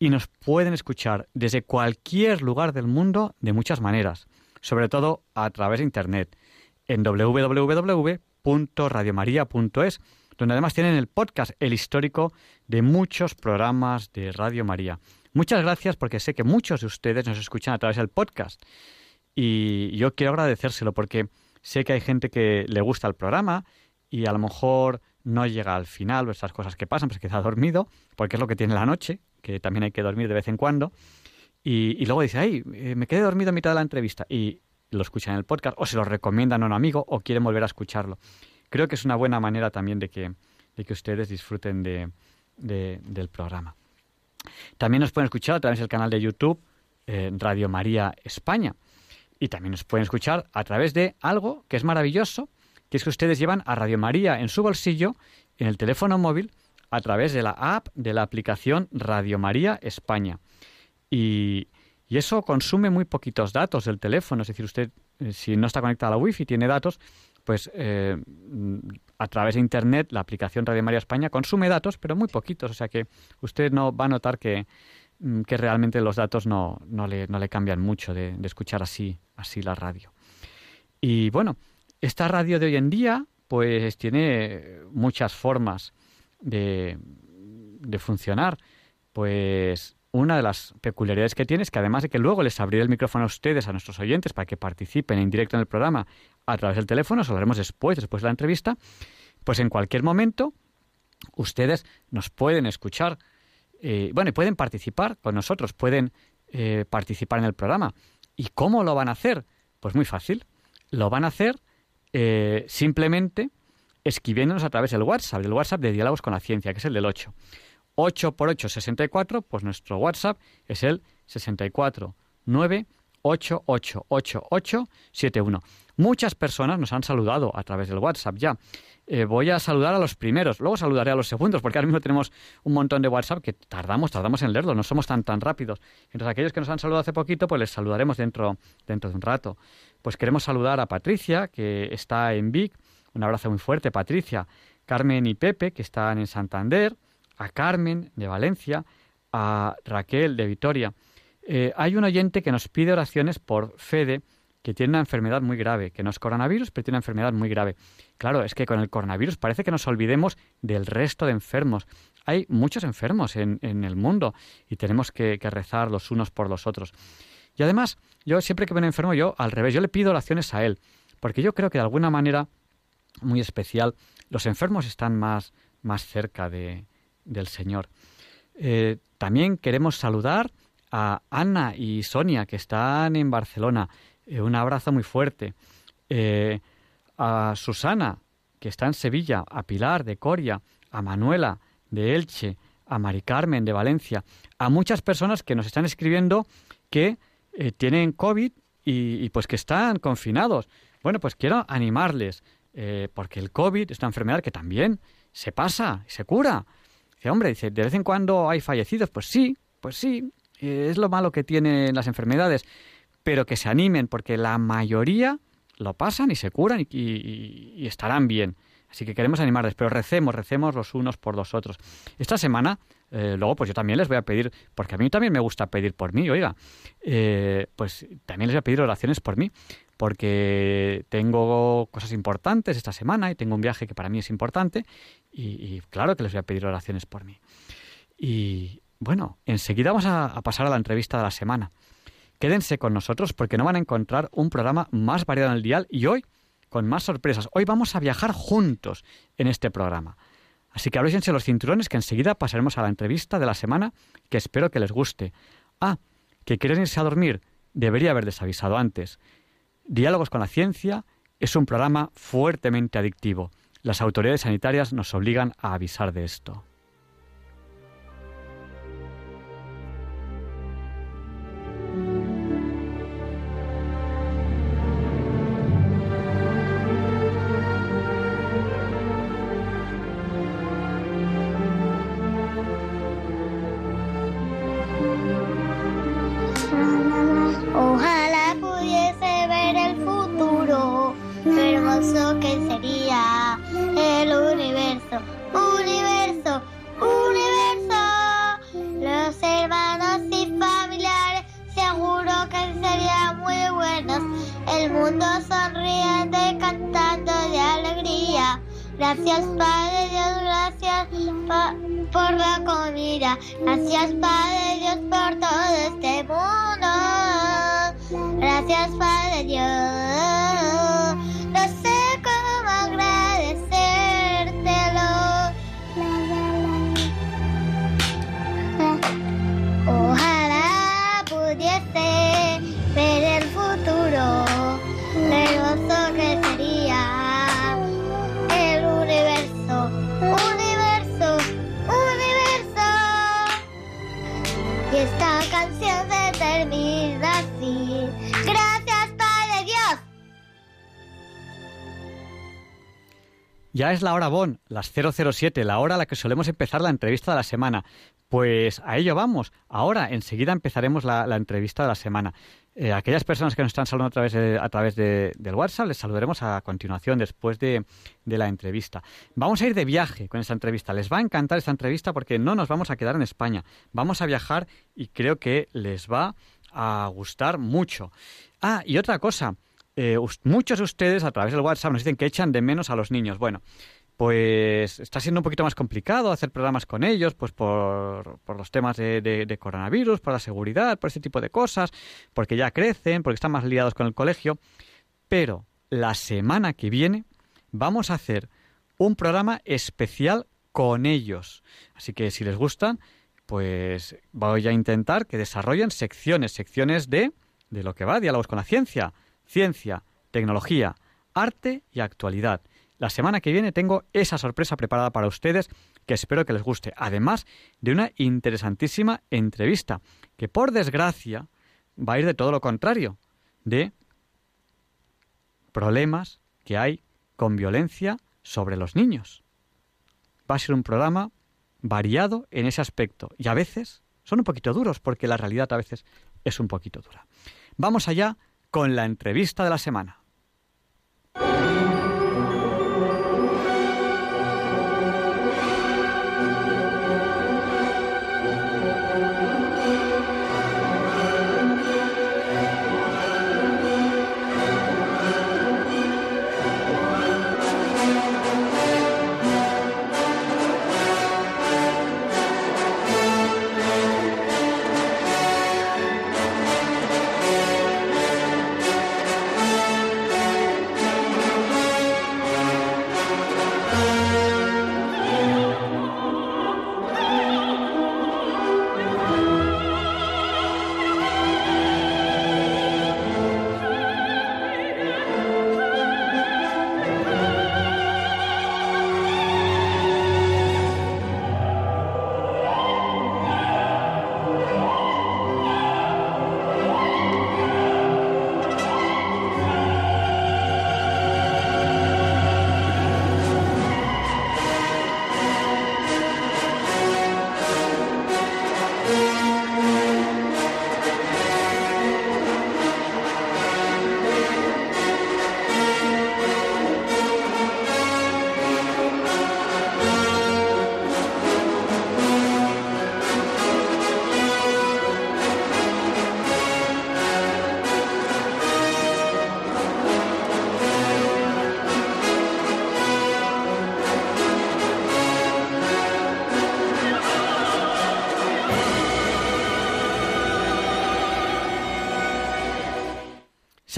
y nos pueden escuchar desde cualquier lugar del mundo de muchas maneras, sobre todo a través de Internet, en www.radiomaria.es, donde además tienen el podcast, el histórico de muchos programas de Radio María. Muchas gracias porque sé que muchos de ustedes nos escuchan a través del podcast y yo quiero agradecérselo porque sé que hay gente que le gusta el programa y a lo mejor no llega al final esas cosas que pasan, pues queda dormido, porque es lo que tiene la noche, que también hay que dormir de vez en cuando. Y, luego dice, ay, eh, me quedé dormido a mitad de la entrevista. Y lo escuchan en el podcast, o se lo recomiendan a un amigo, o quieren volver a escucharlo. Creo que es una buena manera también de que, de que ustedes disfruten de, del programa. También nos pueden escuchar a través del canal de YouTube eh, Radio María España. Y también nos pueden escuchar a través de algo que es maravilloso, que es que ustedes llevan a Radio María en su bolsillo, en el teléfono móvil, a través de la app de la aplicación Radio María España. Y, eso consume muy poquitos datos del teléfono, es decir, usted eh, si no está conectado a la Wi-Fi tiene datos, pues eh, a través de Internet la aplicación Radio María España consume datos, pero muy poquitos, o sea que usted no va a notar que, mm, que realmente los datos no, no, le, no le cambian mucho de, de escuchar así, así la radio. Y bueno, esta radio de hoy en día, pues tiene muchas formas de, funcionar. Pues una de las peculiaridades que tiene es que además de que luego les abriré el micrófono a ustedes, a nuestros oyentes, para que participen en directo en el programa a través del teléfono, eso lo haremos después, después de la entrevista, pues en cualquier momento ustedes nos pueden escuchar, eh, bueno, y pueden participar con nosotros, pueden eh, participar en el programa. ¿Y cómo lo van a hacer? Pues muy fácil. Lo van a hacer eh, simplemente escribiéndonos a través del WhatsApp, del WhatsApp de Diálogos con la Ciencia, que es el del 8. 8 por 8, 64, pues nuestro WhatsApp es el 64 9 Muchas personas nos han saludado a través del WhatsApp ya. Eh, voy a saludar a los primeros, luego saludaré a los segundos, porque ahora mismo tenemos un montón de WhatsApp que tardamos, tardamos en leerlo, no somos tan tan rápidos. Entonces aquellos que nos han saludado hace poquito, pues les saludaremos dentro, dentro de un rato. Pues queremos saludar a Patricia, que está en Vic. Un abrazo muy fuerte, Patricia. Carmen y Pepe, que están en Santander. A Carmen, de Valencia. A Raquel, de Vitoria. Eh, hay un oyente que nos pide oraciones por Fede, que tiene una enfermedad muy grave, que no es coronavirus, pero tiene una enfermedad muy grave. Claro, es que con el coronavirus parece que nos olvidemos del resto de enfermos. Hay muchos enfermos en, el mundo y tenemos que, que rezar los unos por los otros. Y además, yo siempre que me enfermo, yo al revés, yo le pido oraciones a él, porque yo creo que de alguna manera muy especial, los enfermos están más, más cerca de, del Señor. Eh, también queremos saludar a Ana y Sonia, que están en Barcelona. Eh, un abrazo muy fuerte. Eh, a Susana, que está en Sevilla, a Pilar de Coria, a Manuela de Elche, a Mari Carmen de Valencia, a muchas personas que nos están escribiendo que tienen COVID y, pues que están confinados. Bueno, pues quiero animarles, eh, porque el COVID es una enfermedad que también se pasa, se cura. Dice, hombre, dice, de vez en cuando hay fallecidos, pues sí, pues sí, eh, es lo malo que tienen las enfermedades, pero que se animen, porque la mayoría lo pasan y se curan y estarán bien. Así que queremos animarles, pero recemos, recemos los unos por los otros. Esta semana, eh, luego, pues yo también les voy a pedir, porque a mí también me gusta pedir por mí, oiga, pues también les voy a pedir oraciones por mí, porque tengo cosas importantes esta semana y tengo un viaje que para mí es importante y, claro que les voy a pedir oraciones por mí. Y bueno, enseguida vamos a, pasar a la entrevista de la semana. Quédense con nosotros porque no van a encontrar un programa más variado en el dial y hoy con más sorpresas. Hoy vamos a viajar juntos en este programa. Así que abrísense los cinturones que enseguida pasaremos a la entrevista de la semana que espero que les guste. Ah, que quieren irse a dormir. Debería haber desavisado antes. Diálogos con la Ciencia es un programa fuertemente adictivo. Las autoridades sanitarias nos obligan a avisar de esto. Ya es la hora Bon, las 007, la hora a la que solemos empezar la entrevista de la semana. Pues a ello vamos. Ahora, enseguida empezaremos la, entrevista de la semana. Eh, aquellas personas que nos están saludando a través, de, a través de, del WhatsApp, les saludaremos a continuación, después de, de, la entrevista. Vamos a ir de viaje con esta entrevista. Les va a encantar esta entrevista porque no nos vamos a quedar en España. Vamos a viajar y creo que les va a gustar mucho. Ah, y otra cosa. Eh, muchos de ustedes a través del WhatsApp nos dicen que echan de menos a los niños. Bueno, pues está siendo un poquito más complicado hacer programas con ellos, pues por, los temas de, coronavirus, por la seguridad, por ese tipo de cosas, porque ya crecen, porque están más liados con el colegio. Pero la semana que viene vamos a hacer un programa especial con ellos. Así que si les gustan, pues voy a intentar que desarrollen secciones, secciones de, de lo que va, diálogos con la ciencia, ciencia, tecnología, arte y actualidad. La semana que viene tengo esa sorpresa preparada para ustedes que espero que les guste, además de una interesantísima entrevista, que por desgracia va a ir de todo lo contrario, de problemas que hay con violencia sobre los niños. Va a ser un programa variado en ese aspecto y a veces son un poquito duros porque la realidad a veces es un poquito dura. Vamos allá con la entrevista de la semana.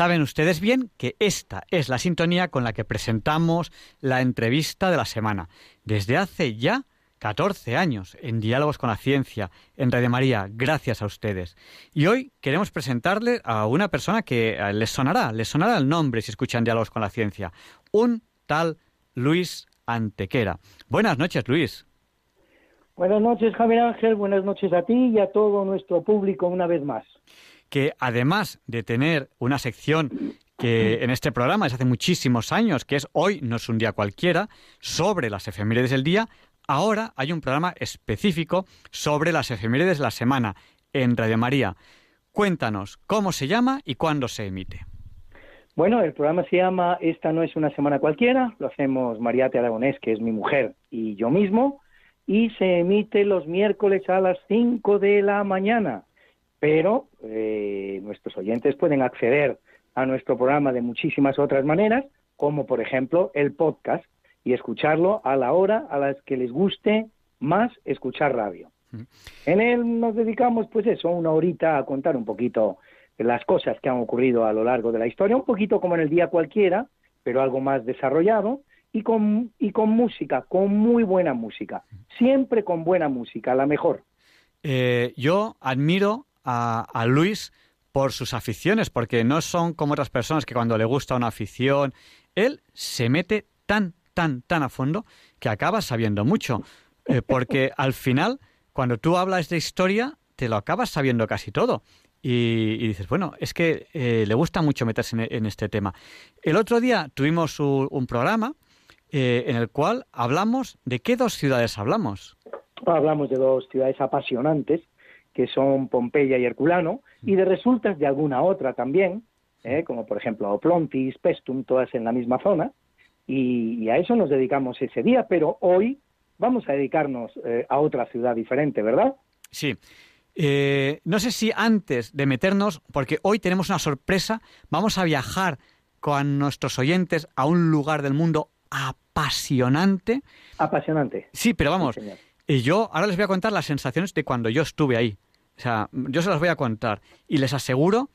Saben ustedes bien que esta es la sintonía con la que presentamos la entrevista de la semana. Desde hace ya 14 años en Diálogos con la Ciencia, en Radio María, gracias a ustedes. Y hoy queremos presentarle a una persona que eh, les sonará, les sonará el nombre si escuchan Diálogos con la Ciencia, un tal Luis Antequera. Buenas noches, Luis. Buenas noches, Javier Ángel. Buenas noches a ti y a todo nuestro público una vez más. Que además de tener una sección que en este programa desde hace muchísimos años, que es Hoy no es un día cualquiera, sobre las efemérides del día, ahora hay un programa específico sobre las efemérides de la semana en Radio María. Cuéntanos cómo se llama y cuándo se emite. Bueno, el programa se llama Esta no es una semana cualquiera, lo hacemos Mariate Aragonés, que es mi mujer, y yo mismo, y se emite los miércoles a las 5 de la mañana. Pero eh, nuestros oyentes pueden acceder a nuestro programa de muchísimas otras maneras, como por ejemplo el podcast, y escucharlo a la hora a las que les guste más escuchar radio. En él nos dedicamos, pues eso, una horita a contar un poquito las cosas que han ocurrido a lo largo de la historia, un poquito como en el día cualquiera, pero algo más desarrollado, y con, y con música, con muy buena música, siempre con buena música, la mejor. Eh, yo admiro a, a, Luis por sus aficiones, porque no son como otras personas que cuando le gusta una afición, él se mete tan, tan, tan a fondo que acaba sabiendo mucho, eh, porque al final, cuando tú hablas de historia, te lo acabas sabiendo casi todo. Y, y, dices, bueno, es que eh, le gusta mucho meterse en, en, este tema. El otro día tuvimos un, un programa eh, en el cual hablamos de qué dos ciudades hablamos. Hablamos de dos ciudades apasionantes, que son Pompeya y Herculano, y de resultas de alguna otra también, eh, como por ejemplo Oplontis, Pestum, todas en la misma zona, y, y, a eso nos dedicamos ese día, pero hoy vamos a dedicarnos eh, a otra ciudad diferente, ¿verdad? Sí. Eh, no sé si antes de meternos, porque hoy tenemos una sorpresa, vamos a viajar con nuestros oyentes a un lugar del mundo apasionante. Apasionante. Sí, pero vamos, sí, y yo ahora les voy a contar las sensaciones de cuando yo estuve ahí. O sea, yo se las voy a contar y les aseguro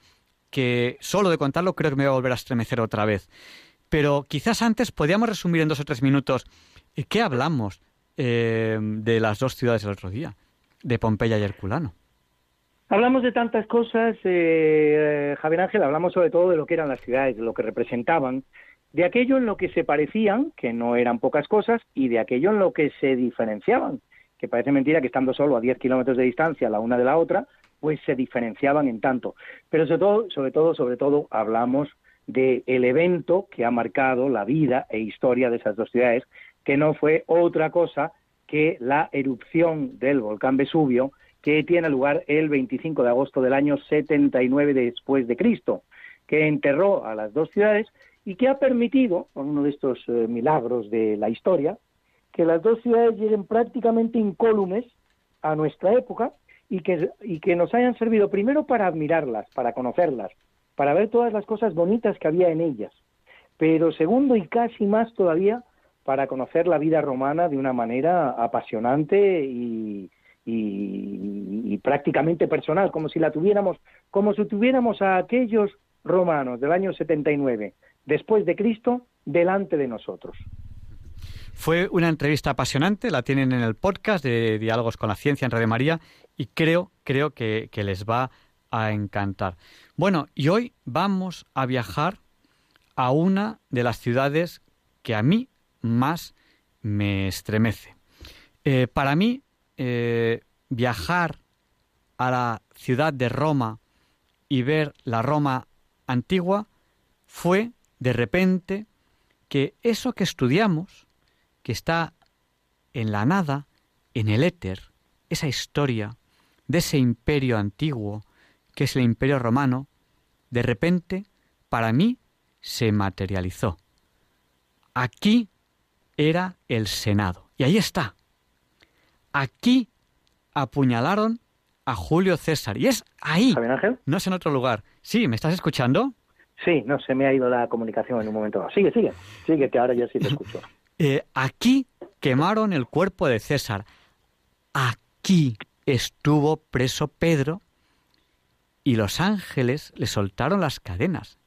que solo de contarlo creo que me voy a volver a estremecer otra vez. Pero quizás antes podíamos resumir en dos o tres minutos qué hablamos eh, de las dos ciudades del otro día, de Pompeya y Herculano. Hablamos de tantas cosas, eh, Javier Ángel, hablamos sobre todo de lo que eran las ciudades, de lo que representaban, de aquello en lo que se parecían, que no eran pocas cosas, y de aquello en lo que se diferenciaban, que parece mentira que estando solo a 10 kilómetros de distancia la una de la otra, pues se diferenciaban en tanto. Pero sobre todo, sobre todo, sobre todo, hablamos del el evento que ha marcado la vida e historia de esas dos ciudades, que no fue otra cosa que la erupción del volcán Vesubio, que tiene lugar el 25 de agosto del año 79 después de Cristo, que enterró a las dos ciudades y que ha permitido, con uno de estos eh, milagros de la historia, que las dos ciudades lleguen prácticamente incólumes a nuestra época y que, nos hayan servido primero para admirarlas, para conocerlas, para ver todas las cosas bonitas que había en ellas, pero segundo y casi más todavía para conocer la vida romana de una manera apasionante y, prácticamente personal, como si la tuviéramos, como si tuviéramos a aquellos romanos del año 79 después de Cristo delante de nosotros. Fue una entrevista apasionante, la tienen en el podcast de Diálogos con la Ciencia en Radio María y creo, creo que, les va a encantar. Bueno, y hoy vamos a viajar a una de las ciudades que a mí más me estremece. Eh, para mí, eh, viajar a la ciudad de Roma y ver la Roma antigua fue de repente que eso que estudiamos, que está en la nada, en el éter, esa historia de ese imperio antiguo, que es el imperio romano, de repente, para mí, se materializó. Aquí era el Senado. Y ahí está. Aquí apuñalaron a Julio César. Y es ahí. Ángel? No es en otro lugar. Sí, ¿me estás escuchando? Sí, no, se me ha ido la comunicación en un momento dado. Sigue, sigue, sigue, que ahora ya sí te escucho. Eh, aquí quemaron el cuerpo de César. Aquí estuvo preso Pedro y los ángeles le soltaron las cadenas.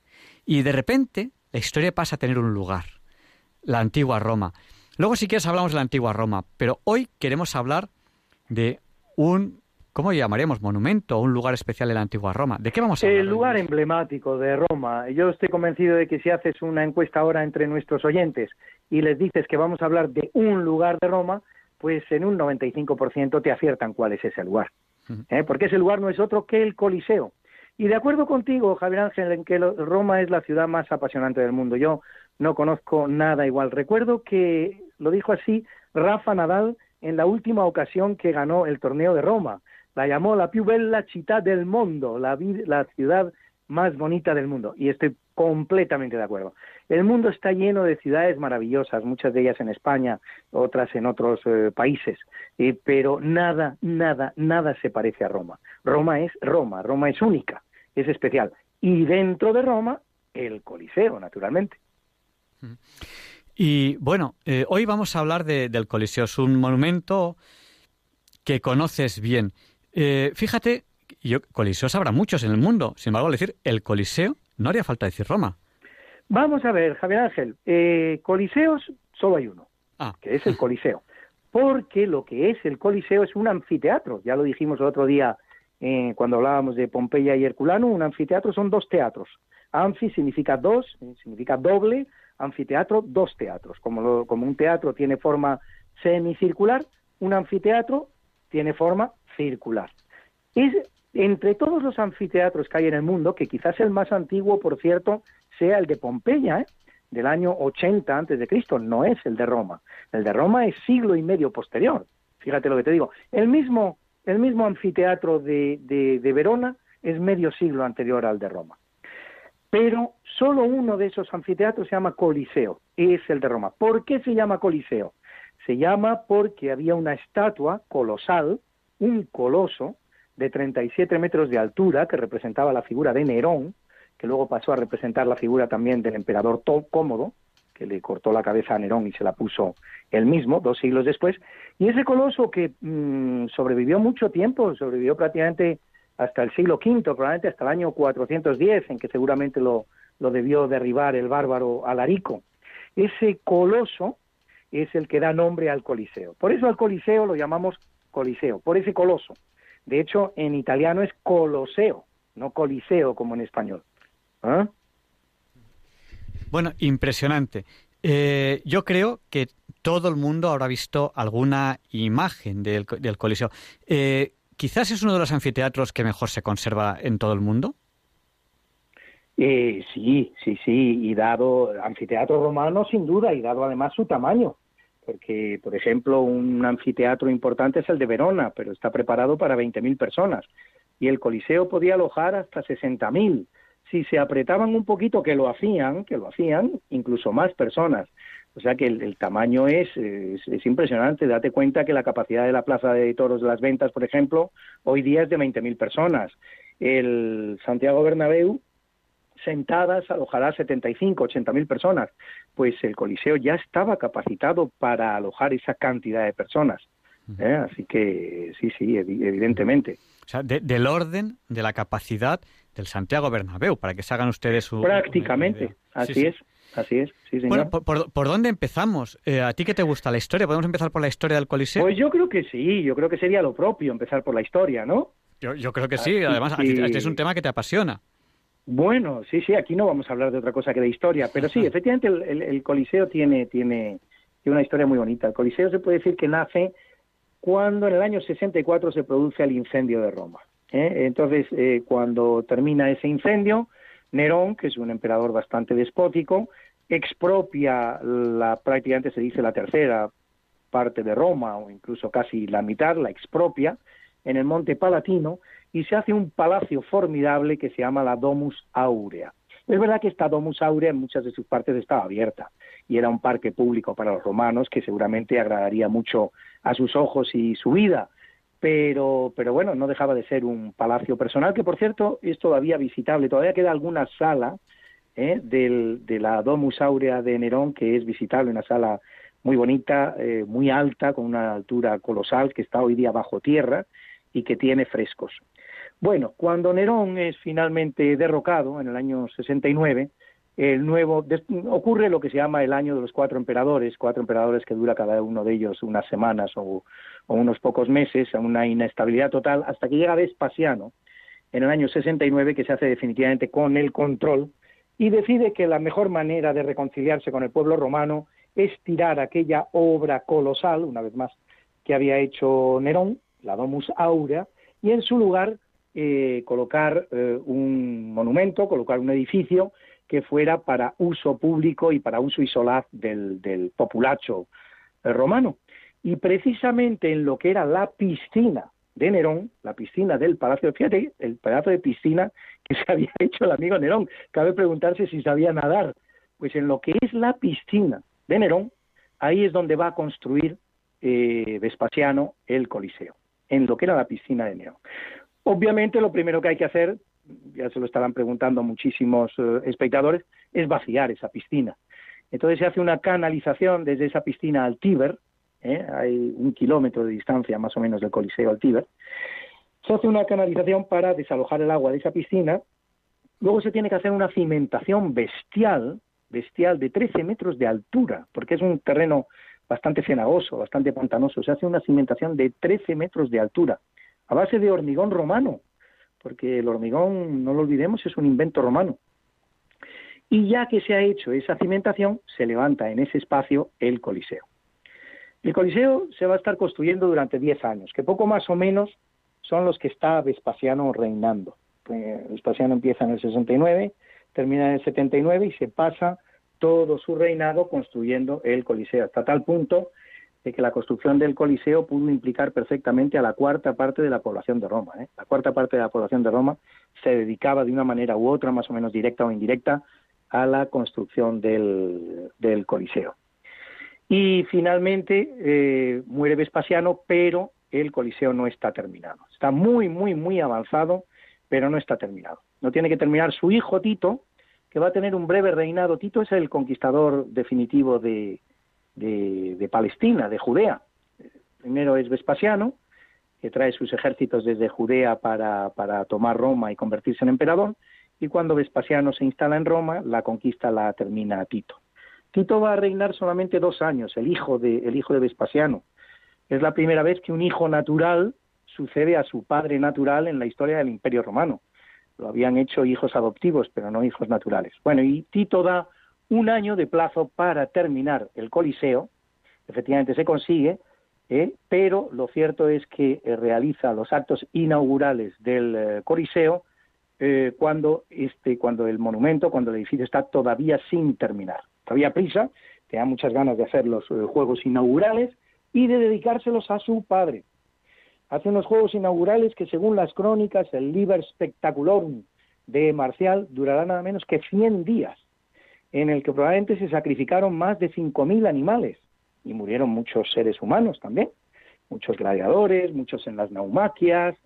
Y de repente la historia pasa a tener un lugar, la antigua Roma. Luego si quieres hablamos de la antigua Roma, pero hoy queremos hablar de un, ¿cómo llamaríamos? Monumento o un lugar especial en la antigua Roma. ¿De qué vamos a hablar? El lugar emblemático de Roma. Yo estoy convencido de que si haces una encuesta ahora entre nuestros oyentes y les dices que vamos a hablar de un lugar de Roma, pues en un 95% te aciertan cuál es ese lugar. ¿eh? Porque ese lugar no es otro que el Coliseo. Y de acuerdo contigo, Javier Ángel, en que Roma es la ciudad más apasionante del mundo. Yo no conozco nada igual. Recuerdo que lo dijo así Rafa Nadal en la última ocasión que ganó el torneo de Roma. La llamó la più bella città del mundo, la, la ciudad más bonita del mundo. Y estoy completamente de acuerdo. El mundo está lleno de ciudades maravillosas, muchas de ellas en España, otras en otros eh, países, eh, pero nada, nada, nada se parece a Roma. Roma es Roma, Roma es única, es especial. Y dentro de Roma, el Coliseo, naturalmente. Y bueno, eh, hoy vamos a hablar del Coliseo. Es un monumento que conoces bien. Fíjate, yo, Coliseos habrá muchos en el mundo. Sin embargo, al decir el Coliseo, no haría falta decir Roma. Vamos a ver, Javier Ángel, eh, coliseos solo hay uno, ah. que es el Coliseo. Porque lo que es el Coliseo es un anfiteatro, ya lo dijimos el otro día eh, cuando hablábamos de Pompeya y Herculano, un anfiteatro son dos teatros. Anfi significa dos, eh, significa doble, anfiteatro, dos teatros. Como, como un teatro tiene forma semicircular, un anfiteatro tiene forma circular. Es entre todos los anfiteatros que hay en el mundo, que quizás el más antiguo, por cierto, sea el de Pompeya, ¿eh? del año 80 antes de Cristo, no es el de Roma. El de Roma es siglo y medio posterior. Fíjate lo que te digo. El mismo, el mismo anfiteatro de, de Verona es medio siglo anterior al de Roma. Pero solo uno de esos anfiteatros se llama Coliseo, es el de Roma. ¿Por qué se llama Coliseo? Se llama porque había una estatua colosal, un coloso, de 37 metros de altura, que representaba la figura de Nerón, que luego pasó a representar la figura también del emperador Cómodo, que le cortó la cabeza a Nerón y se la puso él mismo dos siglos después. Y ese coloso que mm, sobrevivió mucho tiempo, sobrevivió prácticamente hasta el siglo V, probablemente hasta el año 410, en que seguramente lo, lo debió derribar el bárbaro Alarico. Ese coloso es el que da nombre al Coliseo. Por eso al Coliseo lo llamamos Coliseo, por ese coloso. De hecho, en italiano es Coloseo, no Coliseo como en español. ¿Ah? Bueno, impresionante. Eh, yo creo que todo el mundo habrá visto alguna imagen del, Coliseo. Eh, quizás es uno de los anfiteatros que mejor se conserva en todo el mundo. Eh, sí, sí, sí, y dado anfiteatro romano sin duda, y dado además su tamaño, porque, por ejemplo, un anfiteatro importante es el de Verona, pero está preparado para 20.000 personas, y el Coliseo podía alojar hasta 60.000 si se apretaban un poquito, que lo hacían, que lo hacían, incluso más personas. O sea que el, tamaño es, es, impresionante. Date cuenta que la capacidad de la Plaza de Toros de las Ventas, por ejemplo, hoy día es de 20.000 personas. El Santiago Bernabéu, sentadas, alojará 75, 80.000 personas. Pues el Coliseo ya estaba capacitado para alojar esa cantidad de personas. ¿eh? Así que sí, sí, evidentemente. O sea, del orden de la capacidad del Santiago Bernabéu, para que se hagan ustedes su... Prácticamente, así es. Así es, sí, señor. Bueno, ¿por, dónde empezamos? Eh, ¿A ti qué te gusta la historia? ¿Podemos empezar por la historia del Coliseo? Pues yo creo que sí, yo creo que sería lo propio empezar por la historia, ¿no? Yo, creo que sí, además este es un tema que te apasiona. Bueno, sí, sí, aquí no vamos a hablar de otra cosa que de historia, pero sí, efectivamente el, Coliseo tiene, tiene, tiene una historia muy bonita. El Coliseo se puede decir que nace cuando en el año 64 se produce el incendio de Roma. ¿eh? Entonces, eh, cuando termina ese incendio, Nerón, que es un emperador bastante despótico, expropia la prácticamente se dice la tercera parte de Roma o incluso casi la mitad, la expropia en el Monte Palatino y se hace un palacio formidable que se llama la Domus Aurea. Es verdad que esta Domus Aurea en muchas de sus partes estaba abierta y era un parque público para los romanos que seguramente agradaría mucho a sus ojos y su vida, pero, pero bueno, no dejaba de ser un palacio personal, que por cierto es todavía visitable, todavía queda alguna sala ¿eh? Del, de la Domus Aurea de Nerón que es visitable, una sala muy bonita, eh, muy alta, con una altura colosal, que está hoy día bajo tierra y que tiene frescos. Bueno, cuando Nerón es finalmente derrocado en el año 69, el nuevo ocurre lo que se llama el año de los cuatro emperadores, cuatro emperadores que dura cada uno de ellos unas semanas o, unos pocos meses, una inestabilidad total, hasta que llega Vespasiano en el año 69, que se hace definitivamente con el control y decide que la mejor manera de reconciliarse con el pueblo romano es tirar aquella obra colosal, una vez más, que había hecho Nerón, la Domus Aurea, y en su lugar eh, colocar eh, un monumento, colocar un edificio que fuera para uso público y para uso y solaz del, del populacho eh, romano. Y precisamente en lo que era la piscina de Nerón, la piscina del Palacio, fíjate, el pedazo de piscina que se había hecho el amigo Nerón, cabe preguntarse si sabía nadar, pues en lo que es la piscina de Nerón, ahí es donde va a construir eh, Vespasiano el Coliseo, en lo que era la piscina de Nerón. Obviamente lo primero que hay que hacer ya se lo estarán preguntando muchísimos eh, espectadores, es vaciar esa piscina. Entonces se hace una canalización desde esa piscina al Tíber, ¿eh? hay un kilómetro de distancia más o menos del Coliseo al Tíber, se hace una canalización para desalojar el agua de esa piscina, luego se tiene que hacer una cimentación bestial, bestial de 13 metros de altura, porque es un terreno bastante cenagoso, bastante pantanoso, se hace una cimentación de 13 metros de altura, a base de hormigón romano, porque el hormigón, no lo olvidemos, es un invento romano. Y ya que se ha hecho esa cimentación, se levanta en ese espacio el Coliseo. El Coliseo se va a estar construyendo durante 10 años, que poco más o menos son los que está Vespasiano reinando. Eh, Vespasiano empieza en el 69, termina en el 79 y se pasa todo su reinado construyendo el Coliseo, hasta tal punto de que la construcción del Coliseo pudo implicar perfectamente a la cuarta parte de la población de Roma. ¿eh? La cuarta parte de la población de Roma se dedicaba de una manera u otra, más o menos directa o indirecta, a la construcción del, Coliseo. Y finalmente eh, muere Vespasiano, pero el Coliseo no está terminado. Está muy, muy, muy avanzado, pero no está terminado. No tiene que terminar su hijo Tito, que va a tener un breve reinado. Tito es el conquistador definitivo de, de, Palestina, de Judea. Primero es Vespasiano, que trae sus ejércitos desde Judea para, para tomar Roma y convertirse en emperador, y cuando Vespasiano se instala en Roma, la conquista la termina Tito. Tito va a reinar solamente dos años, el hijo de, el hijo de Vespasiano. Es la primera vez que un hijo natural sucede a su padre natural en la historia del Imperio Romano. Lo habían hecho hijos adoptivos, pero no hijos naturales. Bueno, y Tito da un año de plazo para terminar el Coliseo. Efectivamente se consigue, ¿eh? pero lo cierto es que eh, realiza los actos inaugurales del eh, Coliseo cuando, este, cuando el monumento, cuando el edificio está todavía sin terminar. Todavía prisa, tenía muchas ganas de hacer los juegos inaugurales y de dedicárselos a su padre. Hace unos juegos inaugurales que, según las crónicas, el Liber Spectaculorum de Marcial durará nada menos que 100 días en el que probablemente se sacrificaron más de 5.000 animales y murieron muchos seres humanos también, muchos gladiadores, muchos en las naumaquias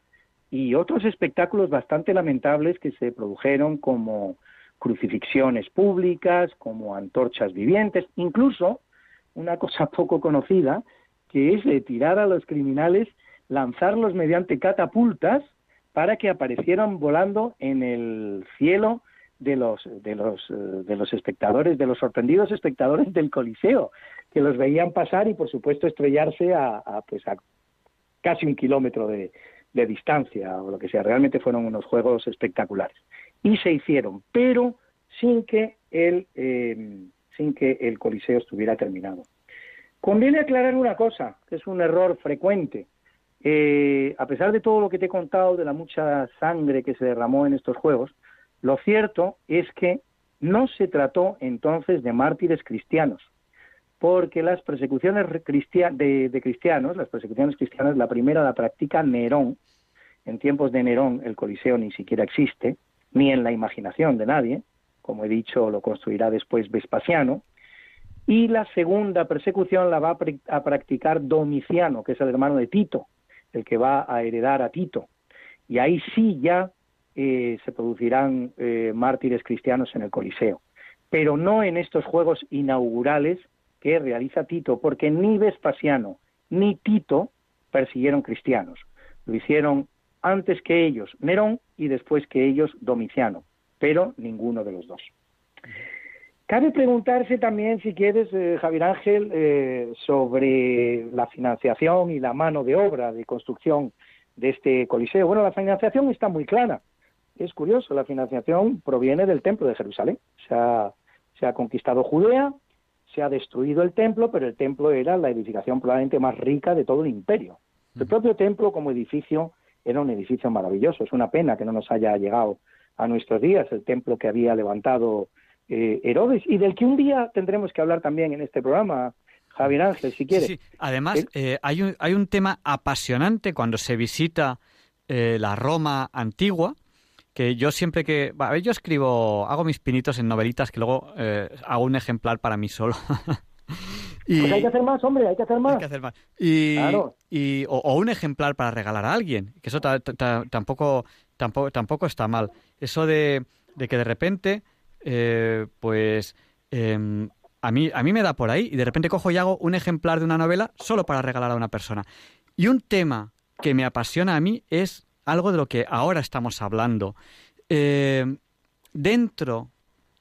y otros espectáculos bastante lamentables que se produjeron como crucifixiones públicas, como antorchas vivientes, incluso una cosa poco conocida, que es tirar a los criminales, lanzarlos mediante catapultas para que aparecieran volando en el cielo de los, de los, eh, de los espectadores, de los sorprendidos espectadores del Coliseo, que los veían pasar y, por supuesto, estrellarse a, pues a casi un kilómetro de, distancia o lo que sea. Realmente fueron unos juegos espectaculares. Y se hicieron, pero sin que el, eh, sin que el Coliseo estuviera terminado. Conviene aclarar una cosa, que es un error frecuente. Eh, a pesar de todo lo que te he contado, de la mucha sangre que se derramó en estos juegos, lo cierto es que no se trató entonces de mártires cristianos, porque las persecuciones de, cristianos, las persecuciones cristianas, la primera la practica Nerón. En tiempos de Nerón el Coliseo ni siquiera existe, ni en la imaginación de nadie, como he dicho, lo construirá después Vespasiano. Y la segunda persecución la va a practicar Domiciano, que es el hermano de Tito, el que va a heredar a Tito. Y ahí sí ya se producirán eh, mártires cristianos en el Coliseo, pero no en estos juegos inaugurales que realiza Tito, porque ni Vespasiano ni Tito persiguieron cristianos. Lo hicieron antes que ellos Nerón y después que ellos Domiciano, pero ninguno de los dos. Cabe preguntarse también, si quieres, eh, Javier Ángel, eh, sobre la financiación y la mano de obra de construcción de este coliseo. Bueno, la financiación está muy clara. Es curioso, la financiación proviene del templo de Jerusalén. Se ha, se ha conquistado Judea, se ha destruido el templo, pero el templo era la edificación probablemente más rica de todo el imperio. El propio templo como edificio era un edificio maravilloso. Es una pena que no nos haya llegado a nuestros días el templo que había levantado eh, Herodes y del que un día tendremos que hablar también en este programa, Javier Ángel, si quieres. Sí, Además, eh, hay, un, hay un tema apasionante cuando se visita eh, la Roma antigua, que yo siempre que... yo escribo, hago mis pinitos en novelitas que luego hago un ejemplar para mí solo. y, pues hay que hacer más, hombre, hay que hacer más. Hay que hacer más. Y, y o, un ejemplar para regalar a alguien, que eso tampoco, tampoco, tampoco está mal. Eso de, de que de repente eh, pues em, a, mí, a mí me da por ahí y de repente cojo y hago un ejemplar de una novela solo para regalar a una persona. Y un tema que me apasiona a mí es algo de lo que ahora estamos hablando. Em, dentro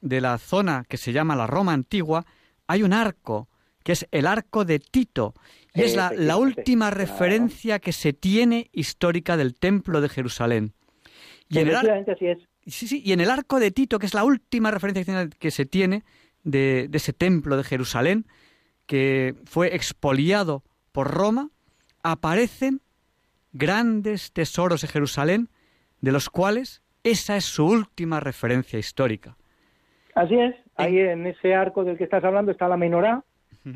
de la zona que se llama la Roma antigua hay un arco, que es el arco de Tito, y es la, la última referencia que se tiene histórica del Templo de Jerusalén. Y en el, es. Sí, sí, y en el arco de Tito, que es la última referencia que se tiene de, ese templo de Jerusalén, que fue expoliado por Roma, aparecen grandes tesoros de Jerusalén, de los cuales esa es su última referencia histórica. Así es, ahí en ese arco del que estás hablando está la menorá,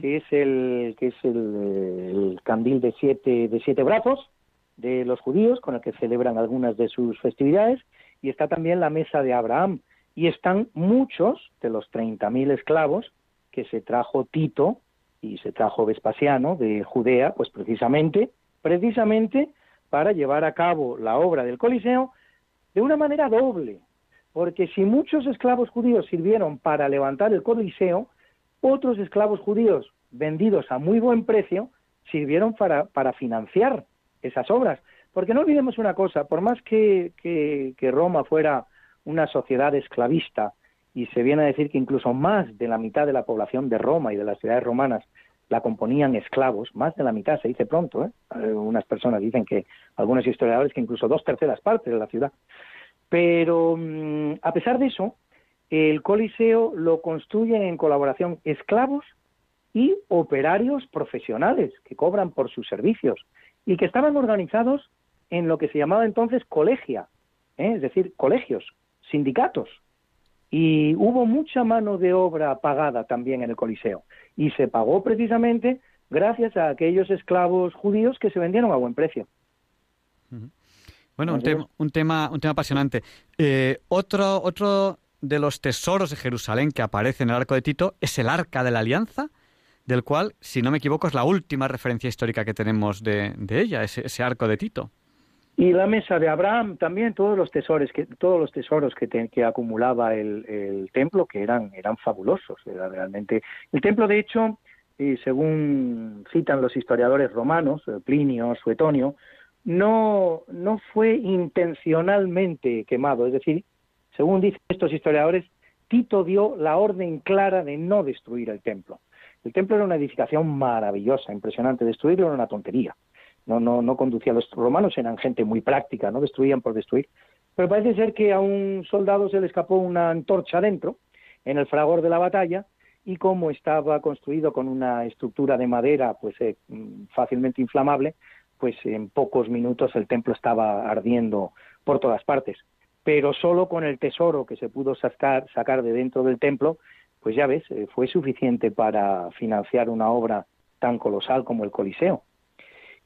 que es el que es el, candil de siete de siete brazos de los judíos con el que celebran algunas de sus festividades y está también la mesa de Abraham, y están muchos de los 30.000 esclavos que se trajo Tito y se trajo Vespasiano de Judea, pues precisamente, precisamente para llevar a cabo la obra del Coliseo de una manera doble, porque si muchos esclavos judíos sirvieron para levantar el Coliseo, otros esclavos judíos vendidos a muy buen precio sirvieron para, para financiar esas obras. Porque no olvidemos una cosa, por más que, que, Roma fuera una sociedad esclavista, y se viene a decir que incluso más de la mitad de la población de Roma y de las ciudades romanas la componían esclavos, más de la mitad, se dice pronto, ¿eh? unas personas dicen que, algunos historiadores, que incluso dos terceras partes de la ciudad. Pero mm, a pesar de eso, el Coliseo lo construyen en colaboración esclavos y operarios profesionales que cobran por sus servicios y que estaban organizados en lo que se llamaba entonces colegia, ¿eh? es decir, colegios, sindicatos. Y hubo mucha mano de obra pagada también en el Coliseo. Y se pagó precisamente gracias a aquellos esclavos judíos que se vendieron a buen precio. Bueno, un, tema, un, tema, un tema apasionante. Eh, otro, otro de los tesoros de Jerusalén que aparece en el arco de Tito es el arca de la alianza, del cual, si no me equivoco, es la última referencia histórica que tenemos de, ella, ese arco de Tito. Y la mesa de Abraham también, todos los tesoros que, todos los tesoros que, que acumulaba el, templo, que eran, eran fabulosos, era realmente. El templo, de hecho, y según citan los historiadores romanos, eh, Plinio, Suetonio, no, no fue intencionalmente quemado, es decir, según dicen estos historiadores, Tito dio la orden clara de no destruir el templo. El templo era una edificación maravillosa, impresionante, destruirlo era una tontería no, no, no conducía. Los romanos eran gente muy práctica, no destruían por destruir. Pero parece ser que a un soldado se le escapó una antorcha dentro, en el fragor de la batalla, y como estaba construido con una estructura de madera pues eh, fácilmente inflamable, pues en pocos minutos el templo estaba ardiendo por todas partes. Pero solo con el tesoro que se pudo sacar, sacar de dentro del templo, pues ya ves, eh, fue suficiente para financiar una obra tan colosal como el Coliseo.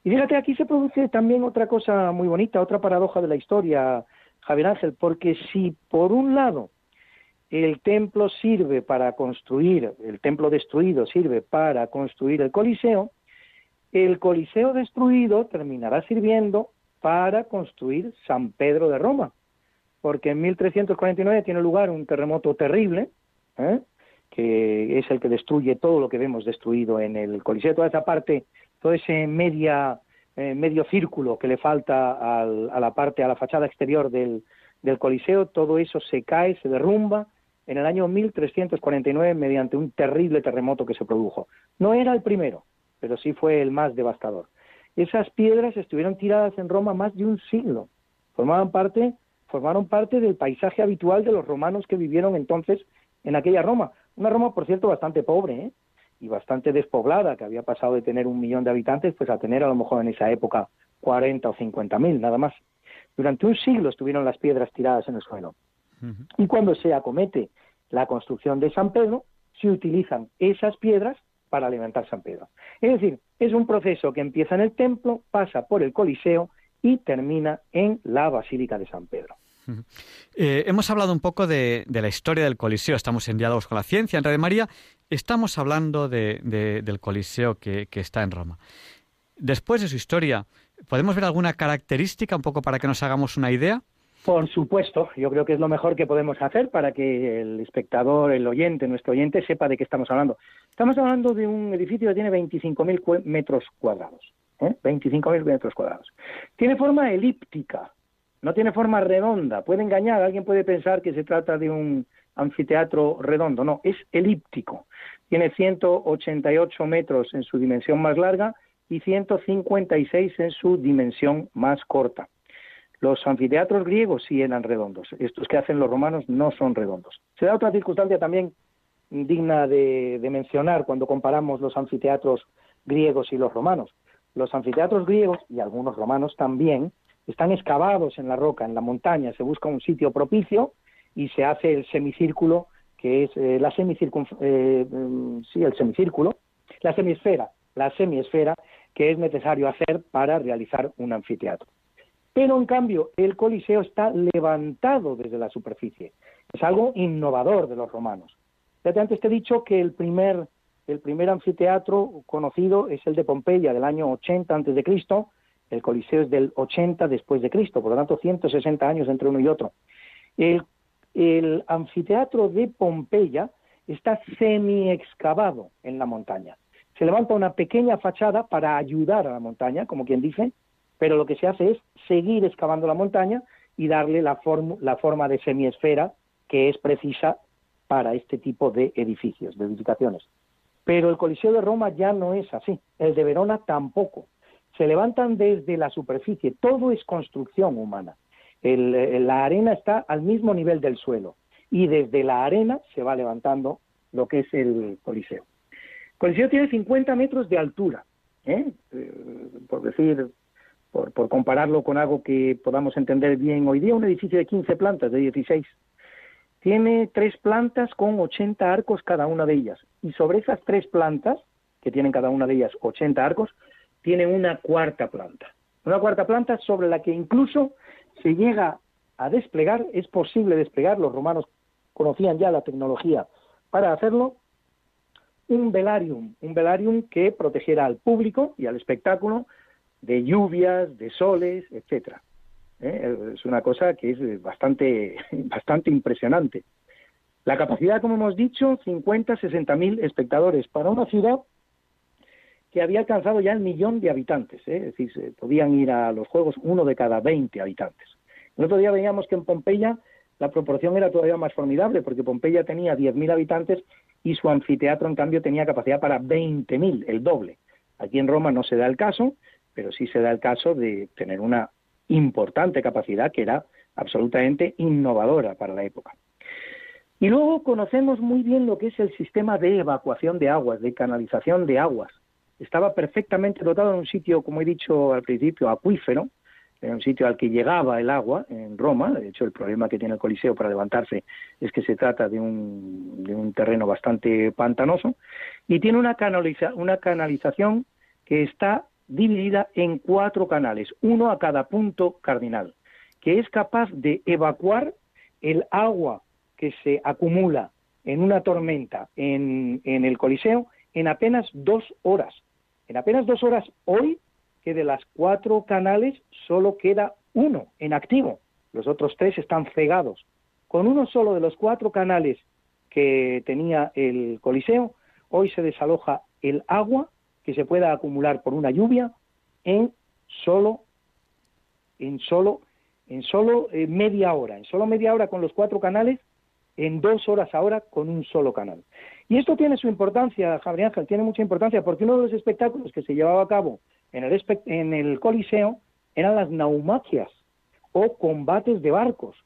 Y fíjate, aquí se produce también otra cosa muy bonita, otra paradoja de la historia, Javier Ángel, porque si por un lado el templo sirve para construir, el templo destruido sirve para construir el Coliseo, el Coliseo destruido terminará sirviendo para construir San Pedro de Roma, porque en 1349 tiene lugar un terremoto terrible, ¿eh? que es el que destruye todo lo que vemos destruido en el Coliseo, toda esa parte todo ese media, eh, medio círculo que le falta a la parte, a la fachada exterior del, del Coliseo, todo eso se cae, se derrumba en el año 1349 mediante un terrible terremoto que se produjo. No era el primero, pero sí fue el más devastador. Esas piedras estuvieron tiradas en Roma más de un siglo. Formaban parte, formaron parte del paisaje habitual de los romanos que vivieron entonces en aquella Roma. Una Roma, por cierto, bastante pobre ¿eh? Y bastante despoblada, que había pasado de tener un millón de habitantes pues a tener a lo mejor en esa época 40 o 50 mil, nada más. Durante un siglo estuvieron las piedras tiradas en el suelo. Y cuando se acomete la construcción de San Pedro, se utilizan esas piedras para alimentar San Pedro. Es decir, es un proceso que empieza en el templo, pasa por el Coliseo y termina en la Basílica de San Pedro. Eh, hemos hablado un poco de, la historia del Coliseo, estamos en diálogos con la ciencia en Radio María, estamos hablando del Coliseo que, que está en Roma. Después de su historia, ¿podemos ver alguna característica un poco para que nos hagamos una idea? Por supuesto, yo creo que es lo mejor que podemos hacer para que el espectador, el oyente, nuestro oyente, sepa de qué estamos hablando. Estamos hablando de un edificio que tiene 25.000 metros cuadrados. ¿eh? 25.000 metros cuadrados. Tiene forma elíptica, no tiene forma redonda. Puede engañar, alguien puede pensar que se trata de un anfiteatro redondo. No, es elíptico. Tiene 188 metros en su dimensión más larga y 156 en su dimensión más corta. Los anfiteatros griegos sí eran redondos. Estos que hacen los romanos no son redondos. Se da otra circunstancia también digna de, mencionar cuando comparamos los anfiteatros griegos y los romanos. Los anfiteatros griegos y algunos romanos también están excavados en la roca, en la montaña. Se busca un sitio propicio y se hace el semicírculo, que es eh, la eh, mm, sí, el semicírculo, la semisfera, la semiesfera que es necesario hacer para realizar un anfiteatro. Pero en cambio, el Coliseo está levantado desde la superficie. Es algo innovador de los romanos. Ya antes te he dicho que el primer, el primer anfiteatro conocido es el de Pompeya del año 80 antes de Cristo. El Coliseo es del 80 después de Cristo, por lo tanto 160 años entre uno y otro. El, el anfiteatro de Pompeya está semi-excavado en la montaña. Se levanta una pequeña fachada para ayudar a la montaña, como quien dice, pero lo que se hace es seguir excavando la montaña y darle la, forma de semiesfera que es precisa para este tipo de edificios, de edificaciones. Pero el Coliseo de Roma ya no es así, el de Verona tampoco. Se levantan desde la superficie, todo es construcción humana. La arena está al mismo nivel del suelo y desde la arena se va levantando lo que es el Coliseo. El Coliseo tiene 50 metros de altura, ¿eh? Eh, por decir por, por compararlo con algo que podamos entender bien hoy día, un edificio de 15 plantas, de 16. Tiene tres plantas con 80 arcos cada una de ellas. Y sobre esas tres plantas, que tienen cada una de ellas 80 arcos, tiene una cuarta planta. Una cuarta planta sobre la que incluso se llega a desplegar, es posible desplegar, los romanos conocían ya la tecnología para hacerlo, un velarium, un velarium que protegiera al público y al espectáculo de lluvias, de soles, etcétera. ¿Eh? Es una cosa que es bastante, bastante impresionante. La capacidad, como hemos dicho, 50, 60 mil espectadores para una ciudad que había alcanzado ya el millón de habitantes. ¿eh? Es decir, se podían ir a los Juegos uno de cada 20 habitantes. El otro día veíamos que en Pompeya la proporción era todavía más formidable, porque Pompeya tenía 10.000 habitantes y su anfiteatro, en cambio, tenía capacidad para 20.000, el doble. Aquí en Roma no se da el caso, pero sí se da el caso de tener una importante capacidad que era absolutamente innovadora para la época. Y luego conocemos muy bien lo que es el sistema de evacuación de aguas, de canalización de aguas. Estaba perfectamente dotado en un sitio, como he dicho al principio, acuífero, en un sitio al que llegaba el agua en Roma. De hecho, el problema que tiene el Coliseo para levantarse es que se trata de un, de un terreno bastante pantanoso y tiene una, canaliza, una canalización que está dividida en cuatro canales, uno a cada punto cardinal, que es capaz de evacuar el agua que se acumula en una tormenta en, en el Coliseo en apenas dos horas. En apenas dos horas hoy, que de las cuatro canales solo queda uno en activo. Los otros tres están cegados. Con uno solo de los cuatro canales que tenía el Coliseo, hoy se desaloja el agua que se pueda acumular por una lluvia en solo en solo en solo eh, media hora, en solo media hora con los cuatro canales en dos horas ahora con un solo canal. Y esto tiene su importancia, Javier Ángel, tiene mucha importancia, porque uno de los espectáculos que se llevaba a cabo en el, en el Coliseo eran las naumaquias o combates de barcos,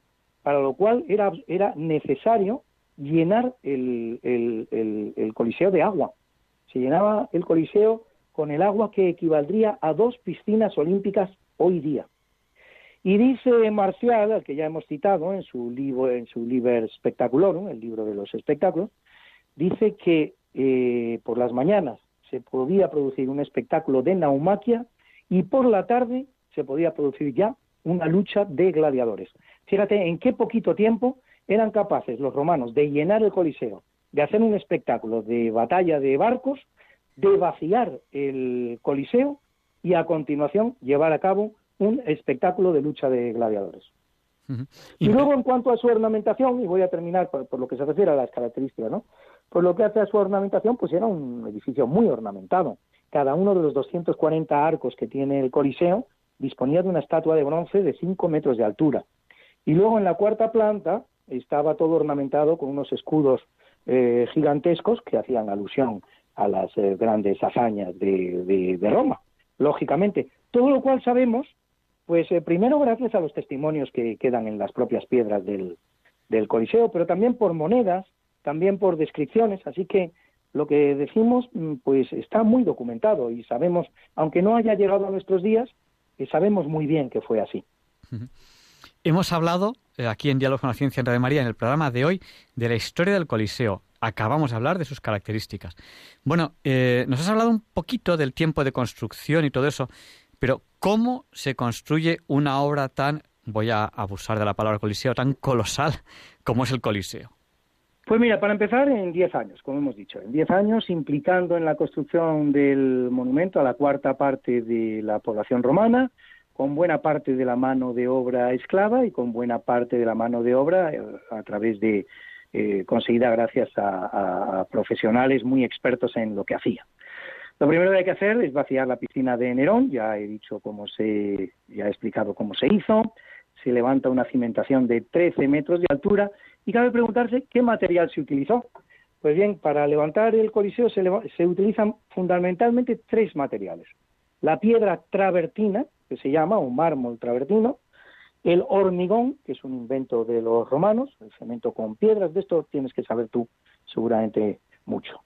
para lo cual era, era necesario llenar el, el Coliseo de agua. Se llenaba el Coliseo con el agua que equivaldría a dos piscinas olímpicas hoy día. Y dice Marcial, al que ya hemos citado en su libro, en su Liber Spectaculorum, el libro de los espectáculos, dice que eh, por las mañanas se podía producir un espectáculo de naumaquia y por la tarde se podía producir ya una lucha de gladiadores. Fíjate en qué poquito tiempo eran capaces los romanos de llenar el Coliseo, de hacer un espectáculo de batalla de barcos, de vaciar el Coliseo y a continuación llevar a cabo un espectáculo de lucha de gladiadores. Y luego, en cuanto a su ornamentación, y voy a terminar por, lo que se refiere a las características, ¿no? Por lo que hace a su ornamentación, pues era un edificio muy ornamentado. Cada uno de los 240 arcos que tiene el Coliseo disponía de una estatua de bronce de 5 metros de altura. Y luego en la cuarta planta estaba todo ornamentado con unos escudos eh, gigantescos que hacían alusión a las eh, grandes hazañas de, de Roma, lógicamente. Todo lo cual sabemos pues eh, primero gracias a los testimonios que quedan en las propias piedras del, del Coliseo, pero también por monedas, también por descripciones, así que lo que decimos mm, pues está muy documentado y sabemos, aunque no haya llegado a nuestros días, eh, sabemos muy bien que fue así. Hemos hablado eh, aquí en Diálogo con la Ciencia en Radio María, en el programa de hoy, de la historia del Coliseo. Acabamos de hablar de sus características. Bueno, nos has hablado un poquito del tiempo de construcción y todo eso, pero ¿cómo se construye una obra tan, voy a abusar de la palabra coliseo, tan colosal como es el Coliseo? Pues mira, para empezar, en 10 años, como hemos dicho, en 10 años implicando en la construcción del monumento a la cuarta parte de la población romana, con buena parte de la mano de obra esclava y con buena parte de la mano de obra eh, a través de eh, conseguida gracias a, profesionales muy expertos en lo que hacían. Lo primero que hay que hacer es vaciar la piscina de Nerón, ya he dicho cómo se, ya he explicado cómo se hizo, se levanta una cimentación de 13 metros de altura y cabe preguntarse qué material se utilizó. Pues bien, para levantar el coliseo se, utilizan fundamentalmente tres materiales. La piedra travertina, que se llama, o mármol travertino, el hormigón, que es un invento de los romanos, el cemento con piedras, de esto tienes que saber tú seguramente mucho.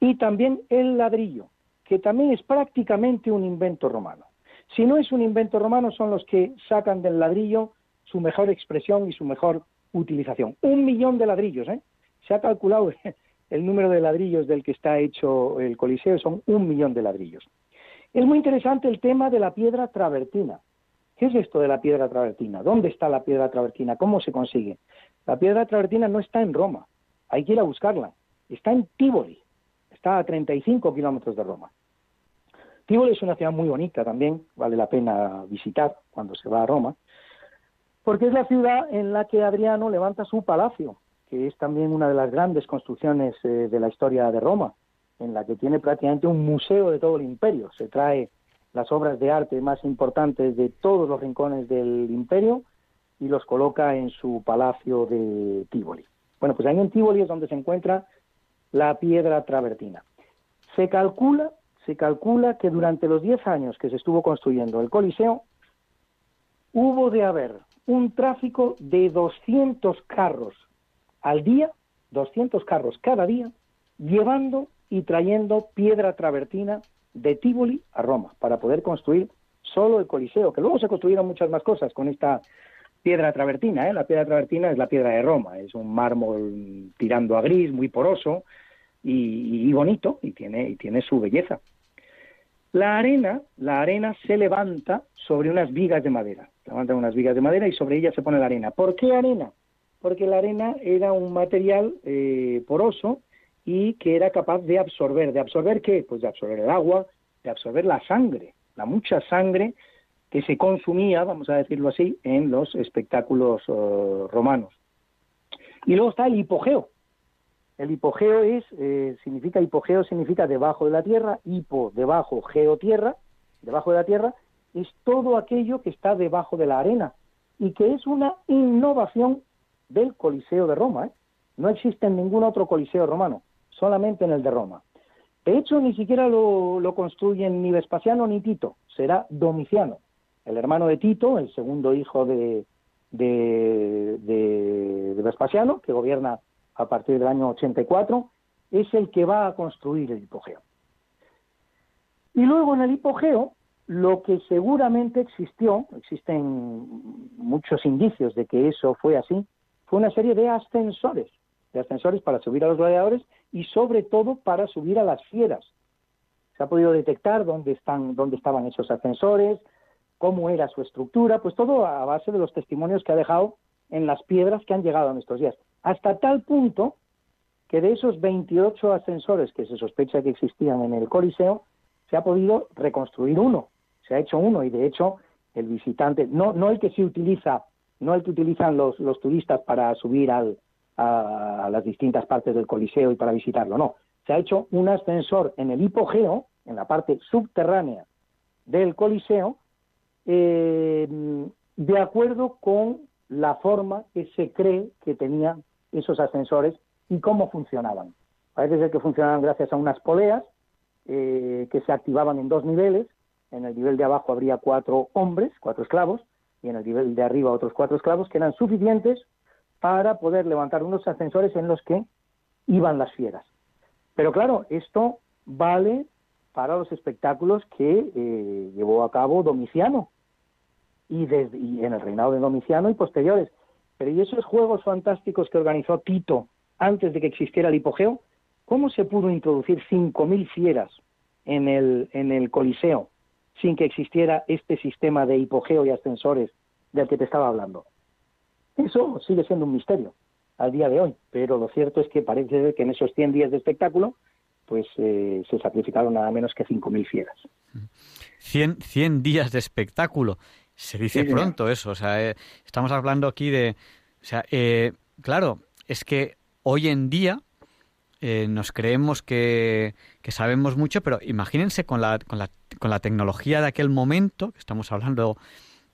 Y también el ladrillo, que también es prácticamente un invento romano. Si no es un invento romano, son los que sacan del ladrillo su mejor expresión y su mejor utilización. Un millón de ladrillos, ¿eh? Se ha calculado el número de ladrillos del que está hecho el Coliseo, son un millón de ladrillos. Es muy interesante el tema de la piedra travertina. ¿Qué es esto de la piedra travertina? ¿Dónde está la piedra travertina? ¿Cómo se consigue? La piedra travertina no está en Roma, hay que ir a buscarla. Está en Tívoli, está a 35 kilómetros de Roma. Tivoli es una ciudad muy bonita también, vale la pena visitar cuando se va a Roma, porque es la ciudad en la que Adriano levanta su palacio, que es también una de las grandes construcciones eh, de la historia de Roma, en la que tiene prácticamente un museo de todo el imperio. Se trae las obras de arte más importantes de todos los rincones del imperio y los coloca en su palacio de Tivoli. Bueno, pues ahí en Tivoli es donde se encuentra la piedra travertina. Se calcula se calcula que durante los 10 años que se estuvo construyendo el Coliseo, hubo de haber un tráfico de 200 carros al día, 200 carros cada día, llevando y trayendo piedra travertina de Tívoli a Roma para poder construir solo el Coliseo, que luego se construyeron muchas más cosas con esta piedra travertina. ¿eh? La piedra travertina es la piedra de Roma, es un mármol tirando a gris, muy poroso y, bonito, y tiene, y tiene su belleza. La arena, la arena se levanta sobre unas vigas de madera. Levantan unas vigas de madera y sobre ellas se pone la arena. ¿Por qué arena? Porque la arena era un material eh, poroso y que era capaz de absorber. ¿De absorber qué? Pues de absorber el agua, de absorber la sangre, la mucha sangre que se consumía, vamos a decirlo así, en los espectáculos eh, romanos. Y luego está el hipogeo, el hipogeo es, eh, significa, hipogeo significa debajo de la tierra, hipo, debajo, geotierra, debajo de la tierra, es todo aquello que está debajo de la arena y que es una innovación del Coliseo de Roma. ¿eh? No existe en ningún otro coliseo romano, solamente en el de Roma. De hecho, ni siquiera lo, lo construyen ni Vespasiano ni Tito, será Domiciano, el hermano de Tito, el segundo hijo de, de, de, Vespasiano, que gobierna a partir del año 84, es el que va a construir el hipogeo. Y luego en el hipogeo, lo que seguramente existió, existen muchos indicios de que eso fue así, fue una serie de ascensores, de ascensores para subir a los gladiadores y sobre todo para subir a las fieras. Se ha podido detectar dónde, están, dónde estaban esos ascensores, cómo era su estructura, pues todo a base de los testimonios que ha dejado en las piedras que han llegado en estos días. Hasta tal punto que de esos 28 ascensores que se sospecha que existían en el Coliseo, se ha podido reconstruir uno, se ha hecho uno y de hecho el visitante, no, no el que se utiliza, no el que utilizan los, los turistas para subir al, a, las distintas partes del Coliseo y para visitarlo, no, se ha hecho un ascensor en el hipogeo, en la parte subterránea del Coliseo, eh, de acuerdo con la forma que se cree que tenían esos ascensores y cómo funcionaban. Parece ser que funcionaban gracias a unas poleas eh, que se activaban en dos niveles. En el nivel de abajo habría cuatro hombres, cuatro esclavos, y en el nivel de arriba otros cuatro esclavos que eran suficientes para poder levantar unos ascensores en los que iban las fieras. Pero claro, esto vale para los espectáculos que eh, llevó a cabo Domiciano, y, desde, en el reinado de Domiciano y posteriores. Pero ¿y esos juegos fantásticos que organizó Tito antes de que existiera el hipogeo? ¿Cómo se pudo introducir 5.000 fieras en el, en el Coliseo sin que existiera este sistema de hipogeo y ascensores del que te estaba hablando? Eso sigue siendo un misterio al día de hoy, pero lo cierto es que parece que en esos 100 días de espectáculo pues eh, se sacrificaron nada menos que 5.000 fieras. 100, 100 días de espectáculo. Se dice pronto eso, o sea, eh, estamos hablando aquí de, o sea, eh, claro, es que hoy en día eh, nos creemos que, que, sabemos mucho, pero imagínense con la, con la, con la tecnología de aquel momento, que estamos hablando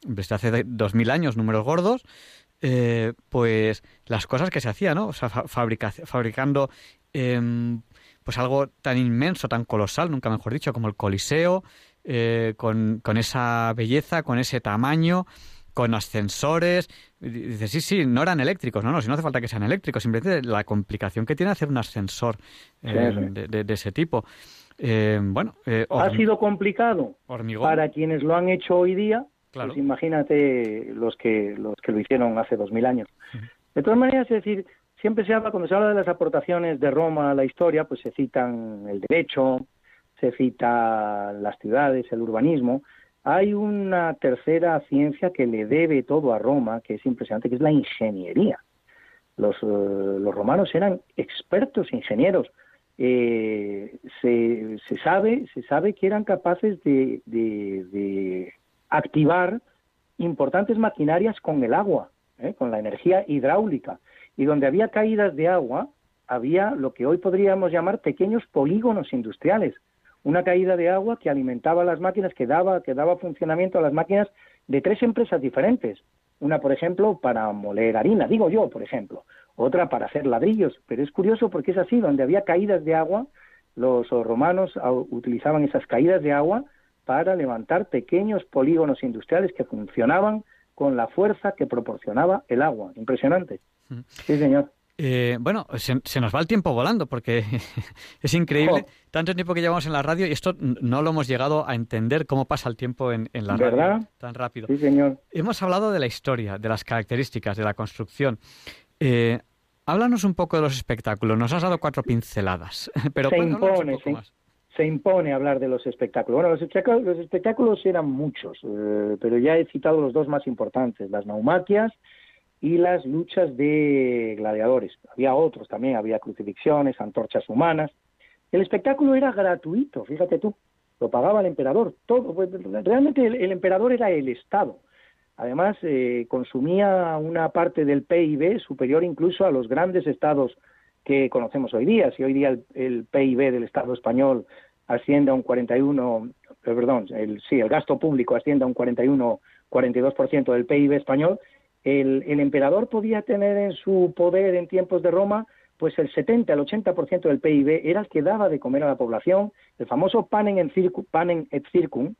desde hace dos mil años, números gordos, pues las cosas que se hacían, ¿no? O sea, fabricando em, pues algo tan inmenso, tan colosal, nunca mejor dicho, como el Coliseo, eh, con, con, esa belleza, con ese tamaño, con ascensores. Dice, sí, sí, no eran eléctricos, no, no, si no hace falta que sean eléctricos, simplemente la complicación que tiene hacer un ascensor eh, de, ese tipo. Eh, bueno, ha sido complicado para quienes lo han hecho hoy día. Pues imagínate los que los que lo hicieron hace dos mil años. De todas maneras, es decir, siempre se habla cuando se habla de las aportaciones de Roma a la historia, pues se citan el derecho, se cita las ciudades, el urbanismo, hay una tercera ciencia que le debe todo a Roma, que es impresionante, que es la ingeniería. Los, eh, los romanos eran expertos ingenieros. Eh, se, se, sabe, se sabe que eran capaces de, de, activar importantes maquinarias con el agua, ¿eh? con la energía hidráulica. Y donde había caídas de agua, había lo que hoy podríamos llamar pequeños polígonos industriales una caída de agua que alimentaba las máquinas, que daba, que daba funcionamiento a las máquinas de tres empresas diferentes. Una, por ejemplo, para moler harina, digo yo, por ejemplo. Otra para hacer ladrillos. Pero es curioso porque es así, donde había caídas de agua, los romanos utilizaban esas caídas de agua para levantar pequeños polígonos industriales que funcionaban con la fuerza que proporcionaba el agua. Impresionante. Sí, señor. Eh, bueno, se, nos va el tiempo volando porque es increíble tanto tiempo que llevamos en la radio y esto no lo hemos llegado a entender cómo pasa el tiempo en, la radio tan rápido. Sí, señor. Hemos hablado de la historia, de las características, de la construcción. Eh, háblanos un poco de los espectáculos. Nos has dado cuatro pinceladas, pero se impone, se, impone hablar de los espectáculos. Bueno, los espectáculos, los espectáculos eran muchos, eh, pero ya he citado los dos más importantes, las naumaquias y las luchas de gladiadores. Había otros también, había crucifixiones, antorchas humanas. El espectáculo era gratuito, fíjate tú, lo pagaba el emperador, todo. Pues, realmente el, emperador era el Estado. Además, eh, consumía una parte del PIB superior incluso a los grandes estados que conocemos hoy día. Si hoy día el, PIB del Estado español asciende a un 41, eh, perdón, el, sí, el gasto público asciende a un 41, 42% del PIB español, El, el emperador podía tener en su poder en tiempos de Roma pues el 70, el 80% del PIB era el que daba de comer a la población. El famoso panem, en circu, panem et circum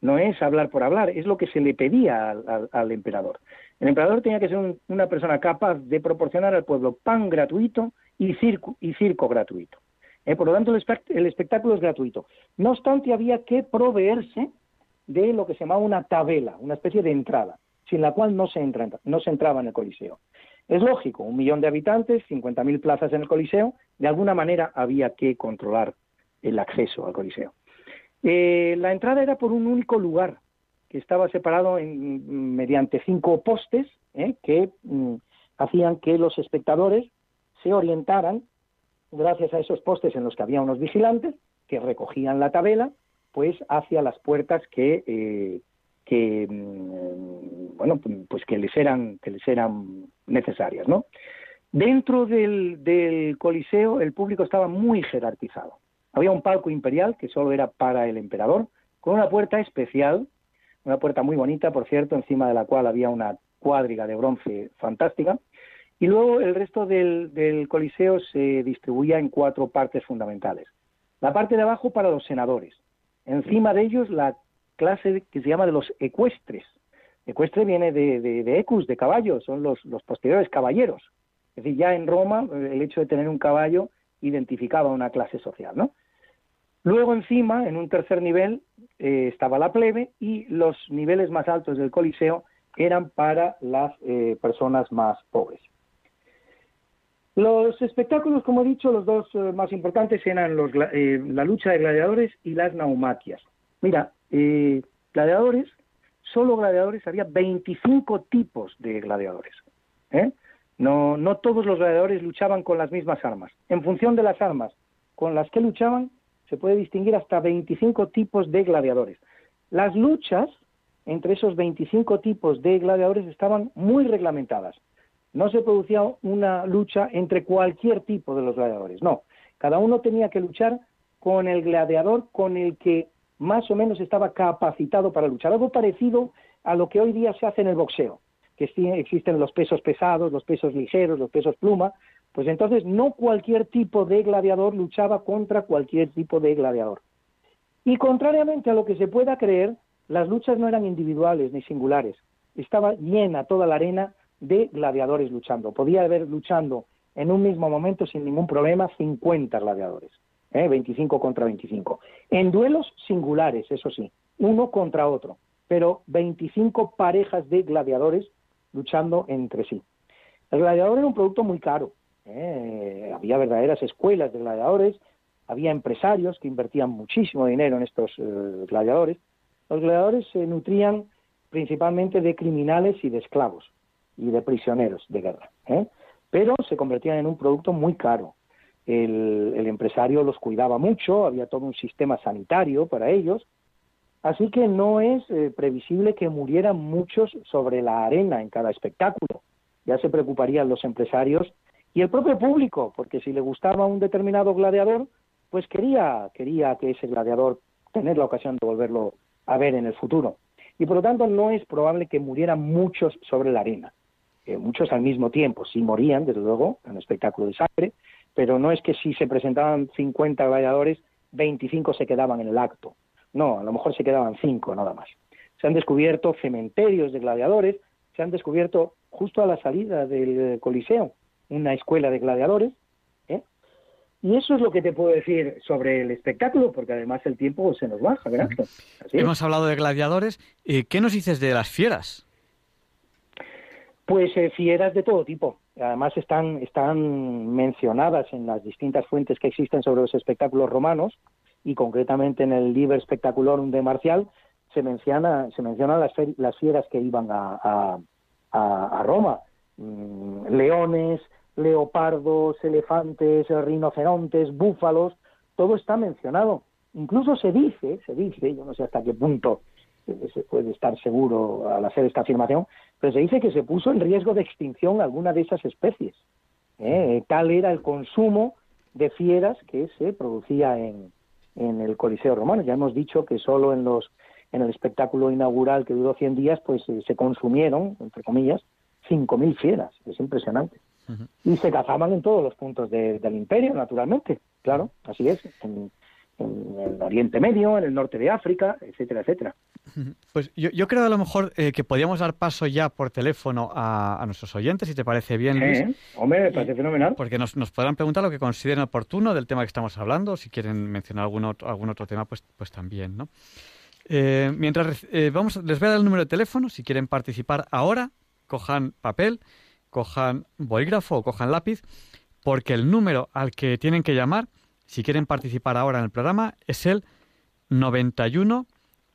no es hablar por hablar, es lo que se le pedía al, al, al emperador. El emperador tenía que ser un, una persona capaz de proporcionar al pueblo pan gratuito y circo, y circo gratuito. Eh, por lo tanto, el, el espectáculo es gratuito. No obstante, había que proveerse de lo que se llamaba una tabela, una especie de entrada, sin la cual no se, entra, no se entraba en el Coliseo. Es lógico, un millón de habitantes, 50.000 plazas en el Coliseo, de alguna manera había que controlar el acceso al Coliseo. Eh, la entrada era por un único lugar, que estaba separado en, mediante cinco postes eh, que mm, hacían que los espectadores se orientaran gracias a esos postes en los que había unos vigilantes que recogían la tabela, pues hacia las puertas que, eh, que mm, bueno, pues que les eran que les eran necesarias, ¿no? Dentro del, del Coliseo el público estaba muy jerarquizado. Había un palco imperial que solo era para el emperador, con una puerta especial, una puerta muy bonita, por cierto, encima de la cual había una cuadriga de bronce fantástica, y luego el resto del, del, Coliseo se distribuía en cuatro partes fundamentales. La parte de abajo para los senadores. Encima de ellos la clase que se llama de los ecuestres. Ecuestre viene de, de, de ecus, de caballos, son los, posteriores caballeros. Es decir, ya en Roma el hecho de tener un caballo identificaba una clase social, ¿no? Luego encima, en un tercer nivel, eh, estaba la plebe y los niveles más altos del Coliseo eran para las eh, personas más pobres. Los espectáculos, como he dicho, los dos eh, más importantes eran los, eh, la lucha de gladiadores y las naumaquias. Mira, eh, gladiadores, solo gladiadores, había 25 tipos de gladiadores. No, no todos los gladiadores luchaban con las mismas armas. En función de las armas con las que luchaban, se puede distinguir hasta 25 tipos de gladiadores. Las luchas entre esos 25 tipos de gladiadores estaban muy reglamentadas no se producía una lucha entre cualquier tipo de los gladiadores, no. Cada uno tenía que luchar con el gladiador con el que más o menos estaba capacitado para luchar. Algo parecido a lo que hoy día se hace en el boxeo, que existen los pesos pesados, los pesos ligeros, los pesos pluma. Pues entonces no cualquier tipo de gladiador luchaba contra cualquier tipo de gladiador. Y contrariamente a lo que se pueda creer, las luchas no eran individuales ni singulares. Estaba llena toda la arena de gladiadores luchando. Podía haber luchando en un mismo momento sin ningún problema 50 gladiadores, ¿eh? 25 contra 25. En duelos singulares, eso sí, uno contra otro, pero 25 parejas de gladiadores luchando entre sí. El gladiador era un producto muy caro. ¿eh? Había verdaderas escuelas de gladiadores, había empresarios que invertían muchísimo dinero en estos eh, gladiadores. Los gladiadores se nutrían principalmente de criminales y de esclavos y de prisioneros de guerra. ¿eh? Pero se convertían en un producto muy caro. El, el, empresario los cuidaba mucho, había todo un sistema sanitario para ellos, así que no es eh, previsible que murieran muchos sobre la arena en cada espectáculo. Ya se preocuparían los empresarios y el propio público, porque si le gustaba un determinado gladiador, pues quería, quería que ese gladiador tener la ocasión de volverlo a ver en el futuro. Y por lo tanto no es probable que murieran muchos sobre la arena eh, muchos al mismo tiempo, sí morían, desde luego, en un espectáculo de sangre, pero no es que si se presentaban 50 gladiadores, 25 se quedaban en el acto. No, a lo mejor se quedaban 5 nada más. Se han descubierto cementerios de gladiadores, se han descubierto justo a la salida del Coliseo una escuela de gladiadores. ¿eh? Y eso es lo que te puedo decir sobre el espectáculo, porque además el tiempo se nos baja, ¿verdad? Hemos hablado de gladiadores. Eh, ¿Qué nos dices de las fieras? Pues eh, fieras de todo tipo. Además están, están mencionadas en las distintas fuentes que existen sobre los espectáculos romanos y concretamente en el Liber Spectaculorum de Marcial se menciona, se mencionan las, las fieras que iban a, a, a, Roma. Mm, leones, leopardos, elefantes, rinocerontes, búfalos, todo está mencionado. Incluso se dice, se dice, yo no sé hasta qué punto se puede estar seguro al hacer esta afirmación, pero se dice que se puso en riesgo de extinción alguna de esas especies. ¿eh? Tal era el consumo de fieras que se producía en, en el Coliseo romano. Ya hemos dicho que solo en los en el espectáculo inaugural que duró 100 días, pues eh, se consumieron, entre comillas, 5.000 fieras, es impresionante. Y se cazaban en todos los puntos del imperio, naturalmente, claro, así es, en, el Oriente Medio, en el norte de África, etcétera, etcétera. Pues yo, yo creo a lo mejor eh, que podríamos dar paso ya por teléfono a, nuestros oyentes, si te parece bien, Luis. hombre, me parece fenomenal. Porque nos, nos podrán preguntar lo que consideren oportuno del tema que estamos hablando, si quieren mencionar algún otro, algún otro tema, pues, pues también, ¿no? Eh, mientras eh, vamos, les voy a dar el número de teléfono. Si quieren participar ahora, cojan papel, cojan bolígrafo o cojan lápiz, porque el número al que tienen que llamar, si quieren participar ahora en el programa, es el 91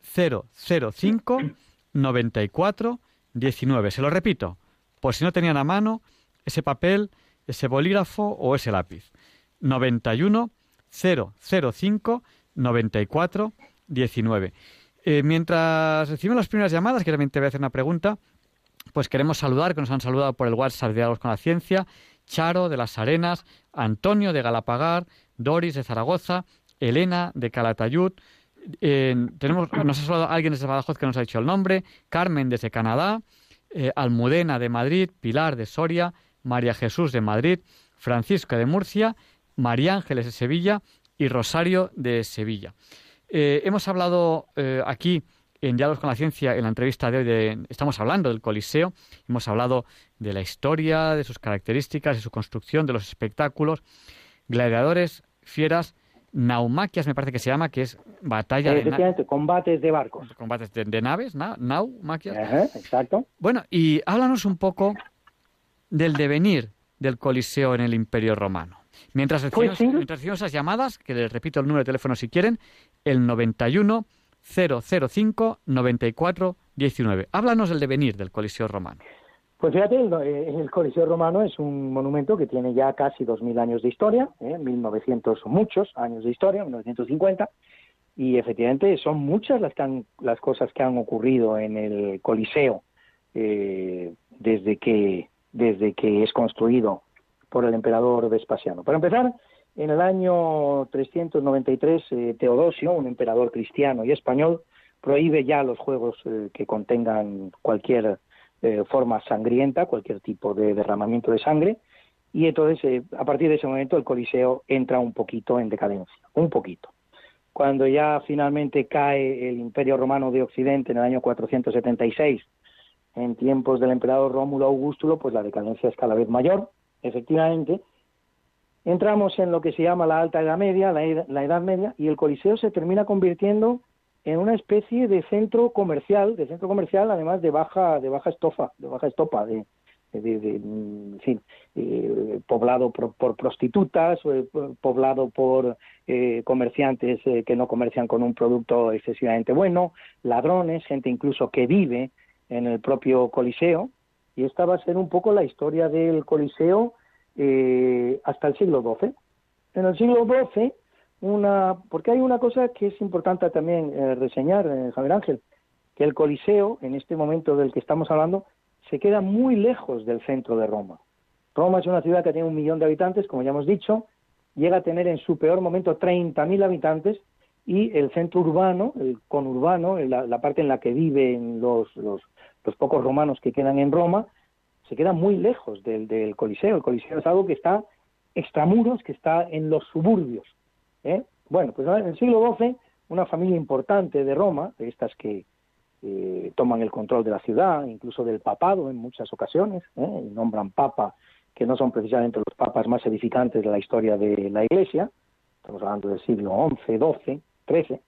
005 94 19. Se lo repito, por si no tenían a mano ese papel, ese bolígrafo o ese lápiz. 91 005 94 19. Eh, mientras recibimos las primeras llamadas, que también te voy a hacer una pregunta, pues queremos saludar, que nos han saludado por el WhatsApp Diálogos con la Ciencia, Charo de Las Arenas, Antonio de Galapagar, Doris de Zaragoza, Elena de Calatayud, tenemos, nos ha alguien desde Badajoz que nos ha dicho el nombre, Carmen desde Canadá, eh, Almudena de Madrid, Pilar de Soria, María Jesús de Madrid, Francisco de Murcia, María Ángeles de Sevilla y Rosario de Sevilla. Eh, hemos hablado eh, aquí en Diálogos con la Ciencia, en la entrevista de hoy, estamos hablando del Coliseo, hemos hablado de la historia, de sus características, de su construcción, de los espectáculos, gladiadores, fieras, naumaquias me parece que se llama, que es batalla de combates de barcos. Combates de, naves, naumaquias. exacto. Bueno, y háblanos un poco del devenir del Coliseo en el Imperio Romano. Mientras recibimos, pues esas llamadas, que les repito el número de teléfono si quieren, el 91 005 94 19. Háblanos del devenir del Coliseo Romano. Pues fíjate, el, eh, Coliseo Romano es un monumento que tiene ya casi 2.000 años de historia, ¿eh? 1900 muchos años de historia, 1950, y efectivamente son muchas las, las cosas que han ocurrido en el Coliseo eh, desde, que, desde que es construido por el emperador Vespasiano. Para empezar, en el año 393, eh, Teodosio, un emperador cristiano y español, prohíbe ya los juegos eh, que contengan cualquier eh, forma sangrienta, cualquier tipo de derramamiento de sangre, y entonces a partir de ese momento el Coliseo entra un poquito en decadencia, un poquito. Cuando ya finalmente cae el Imperio Romano de Occidente en el año 476, en tiempos del emperador Rómulo Augustulo, pues la decadencia es cada vez mayor, efectivamente, entramos en lo que se llama la Alta Edad Media, la, Edad Media, y el Coliseo se termina convirtiendo en una especie de centro comercial, de centro comercial además de baja, de baja estofa, de baja estopa, de, en fin, eh, poblado por, prostitutas, eh, poblado por eh, comerciantes que no comercian con un producto excesivamente bueno, ladrones, gente incluso que vive en el propio Coliseo, y esta va a ser un poco la historia del Coliseo eh, hasta el siglo XII. En el siglo XII, una, porque hay una cosa que es importante también eh, reseñar, eh, Javier Ángel, que el Coliseo, en este momento del que estamos hablando, se queda muy lejos del centro de Roma. Roma es una ciudad que tiene un millón de habitantes, como ya hemos dicho, llega a tener en su peor momento 30.000 habitantes y el centro urbano, el conurbano, la, la parte en la que viven los, los, los pocos romanos que quedan en Roma, se queda muy lejos del, Coliseo. El Coliseo es algo que está extramuros, que está en los suburbios. ¿Eh? Bueno, pues en el siglo XII, una familia importante de Roma, de estas que eh, toman el control de la ciudad, incluso del papado en muchas ocasiones, ¿eh? y nombran papa, que no son precisamente los papas más edificantes de la historia de la Iglesia, estamos hablando del siglo XI, XII, XIII,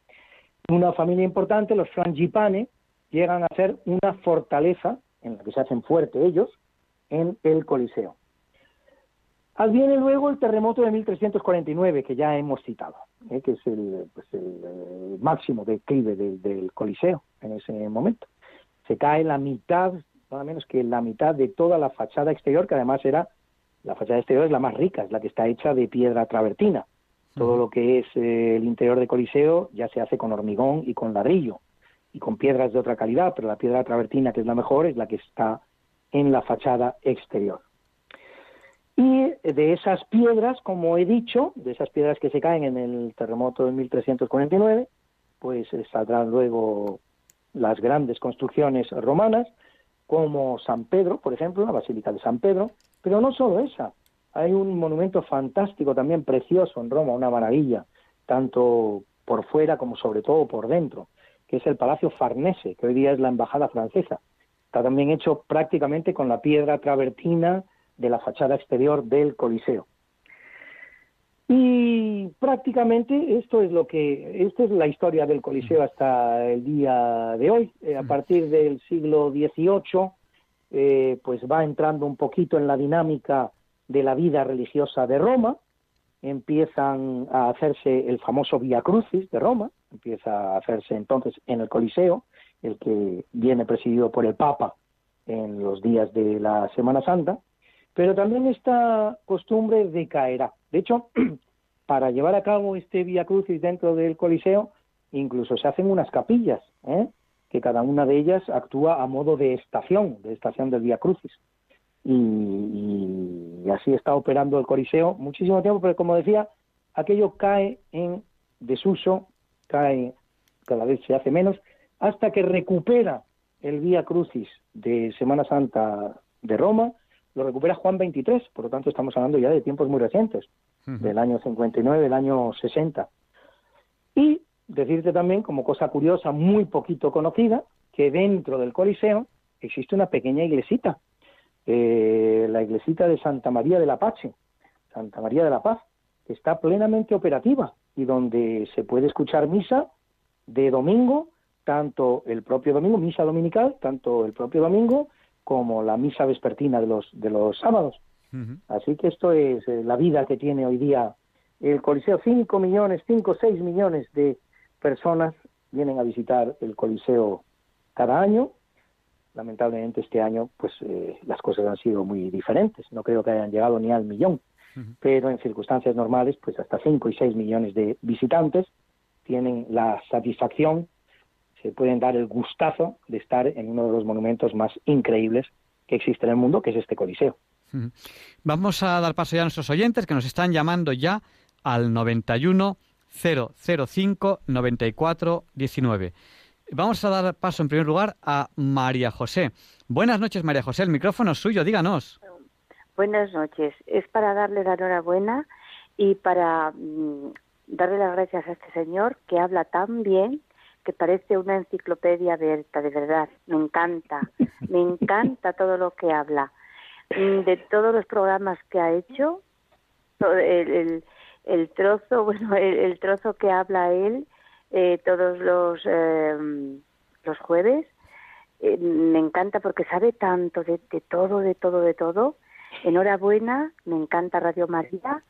una familia importante, los frangipane, llegan a ser una fortaleza en la que se hacen fuertes ellos, en el Coliseo. Adviene luego el terremoto de 1349, que ya hemos citado, ¿eh? que es el, pues el, máximo declive del, Coliseo en ese momento. Se cae la mitad, nada menos que la mitad de toda la fachada exterior, que además era, la fachada exterior es la más rica, es la que está hecha de piedra travertina. Todo lo que es eh, el interior del Coliseo ya se hace con hormigón y con ladrillo y con piedras de otra calidad, pero la piedra travertina, que es la mejor, es la que está en la fachada exterior. Y de esas piedras, como he dicho, de esas piedras que se caen en el terremoto de 1349, pues saldrán luego las grandes construcciones romanas, como San Pedro, por ejemplo, la Basílica de San Pedro, pero no solo esa. Hay un monumento fantástico también precioso en Roma, una maravilla, tanto por fuera como sobre todo por dentro, que es el Palacio Farnese, que hoy día es la embajada francesa. Está también hecho prácticamente con la piedra travertina de la fachada exterior del Coliseo. Y prácticamente esto es lo que, esta es la historia del Coliseo hasta el día de hoy. Eh, a partir del siglo XVIII, eh, pues va entrando un poquito en la dinámica de la vida religiosa de Roma. Empiezan a hacerse el famoso Via Crucis de Roma, empieza a hacerse entonces en el Coliseo, el que viene presidido por el Papa en los días de la Semana Santa. Pero también esta costumbre decaerá de hecho, para llevar a cabo este Via Crucis dentro del Coliseo, incluso se hacen unas capillas, ¿eh? que cada una de ellas actúa a modo de estación, de estación del Via Crucis. Y, así está operando el Coliseo muchísimo tiempo, pero como decía, aquello cae en desuso, cae, cada vez se hace menos, hasta que recupera el Via Crucis de Semana Santa de Roma, lo recupera Juan 23, por lo tanto estamos hablando ya de tiempos muy recientes, del año 59, del año 60. Y decirte también, como cosa curiosa, muy poquito conocida, que dentro del Coliseo existe una pequeña iglesita, eh, la iglesita de Santa María de la Paz, Santa María de la Paz, que está plenamente operativa y donde se puede escuchar misa de domingo, tanto el propio domingo, misa dominical, tanto el propio domingo como la misa vespertina de los, de los sábados. Así que esto es eh, la vida que tiene hoy día el Coliseo. Cinco millones, cinco, seis millones de personas vienen a visitar el Coliseo cada año. Lamentablemente este año, pues eh, las cosas han sido muy diferentes. No creo que hayan llegado ni al millón, pero en circunstancias normales, pues hasta cinco y seis millones de visitantes tienen la satisfacción se pueden dar el gustazo de estar en uno de los monumentos más increíbles que existe en el mundo, que es este Coliseo. Vamos a dar paso ya a nuestros oyentes que nos están llamando ya al 91 005 94 19. Vamos a dar paso en primer lugar a María José. Buenas noches, María José. El micrófono es suyo, díganos. Buenas noches. Es para darle la enhorabuena y para mm, darle las gracias a este señor que habla tan bien que parece una enciclopedia abierta, de verdad. Me encanta, me encanta todo lo que habla. Mm, de todos los programas que ha hecho, el, el, trozo, bueno, el, trozo que habla él eh, todos los, eh, los jueves, eh, me encanta porque sabe tanto de, de todo, de todo, de todo. Enhorabuena, me encanta Radio María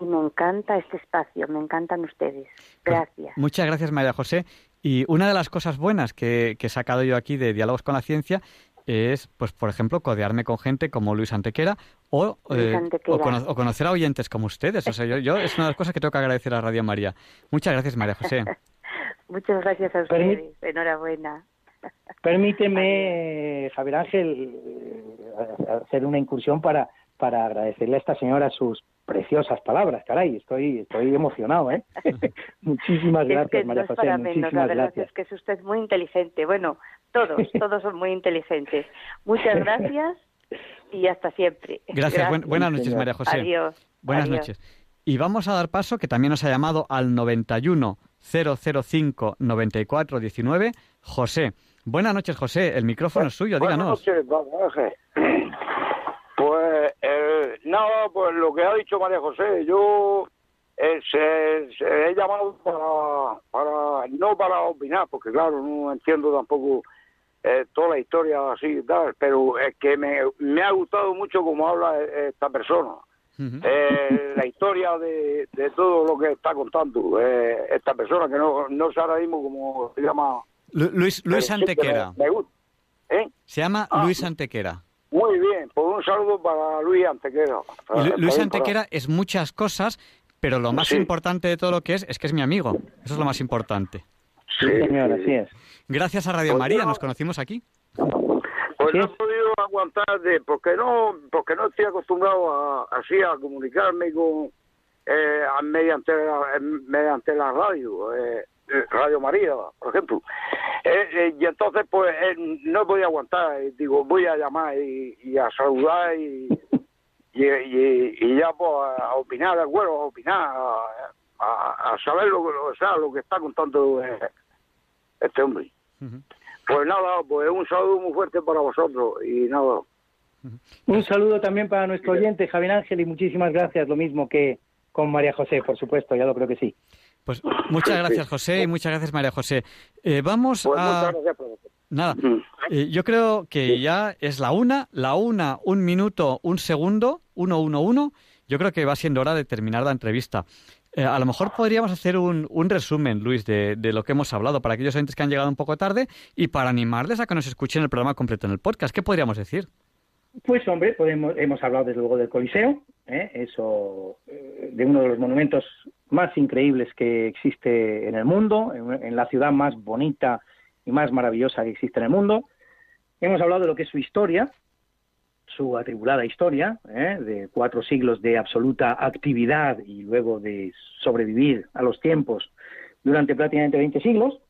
y me encanta este espacio, me encantan ustedes. Pues gracias. muchas gracias, María José. Y una de las cosas buenas que, he sacado yo aquí de Diálogos con la Ciencia es, pues, por ejemplo, codearme con gente como Luis Antequera o, eh, o, conocer a oyentes como ustedes. O sea, yo, es una de las cosas que tengo que agradecer a Radio María. Muchas gracias, María José. Muchas gracias a ustedes. Enhorabuena. Permíteme, Javier Ángel, eh, hacer una incursión para, para agradecerle a esta señora sus preciosas palabras, caray, estoy, estoy emocionado, ¿eh? muchísimas gracias, María José, para muchísimas la verdad Es que es usted muy inteligente, bueno, todos, todos son muy inteligentes. Muchas gracias y hasta siempre. Gracias, buenas noches, María José. Adiós. Buenas noches. Y vamos a dar paso, que también nos ha llamado al 91 005 94 19, José. Buenas noches, José. El micrófono es suyo, díganos. Buenas noches, pues eh, nada, pues lo que ha dicho María José, yo eh, se, he llamado para, para, no para opinar, porque claro, no entiendo tampoco eh, toda la historia así y tal, pero es que me, me ha gustado mucho cómo habla e, esta persona. eh, la historia de, de, todo lo que está contando eh, esta persona que no, no sé ahora mismo cómo se llama. Luis Luis Antequera. ¿Eh? se llama ah, Luis Antequera muy bien, pues un saludo para Luis Antequera. Luis Antequera es muchas cosas, pero lo más importante de todo lo que es es que es mi amigo. Eso es lo más importante. Sí, señor, así es. Gracias a Radio pues María, nos conocimos aquí. Pues no he podido aguantar de, porque no, porque no estoy acostumbrado a, así a comunicarme con eh, mediante la, mediante la radio. Eh, Radio María, por ejemplo. Eh, eh, y entonces, pues, no podía aguantar. Digo, voy a llamar y, a saludar y, y, ya, pues, a opinar, de acuerdo, a opinar, a, saber lo, o sea, lo que está contando este hombre. Pues nada, pues un saludo muy fuerte para vosotros y nada. Un saludo también para nuestro oyente, Javier Ángel, y muchísimas gracias, lo mismo que con María José, por supuesto, ya lo creo que sí. Pues muchas gracias, José, y muchas gracias, María José. Eh, vamos pues a... Nada, eh, yo creo que ya es la una, la una, un minuto, un segundo, uno, uno, uno. Yo creo que va siendo hora de terminar la entrevista. Eh, a lo mejor podríamos hacer un, un resumen, Luis, de, de, lo que hemos hablado para aquellos oyentes que han llegado un poco tarde y para animarles a que nos escuchen el programa completo en el podcast. ¿Qué podríamos decir? Pues hombre, podemos, hemos hablado desde luego del Coliseo, ¿eh? eso eh, de uno de los monumentos más increíbles que existe en el mundo, en, la ciudad más bonita y más maravillosa que existe en el mundo. Hemos hablado de lo que es su historia, su atribulada historia, ¿eh? de cuatro siglos de absoluta actividad y luego de sobrevivir a los tiempos durante prácticamente 20 siglos.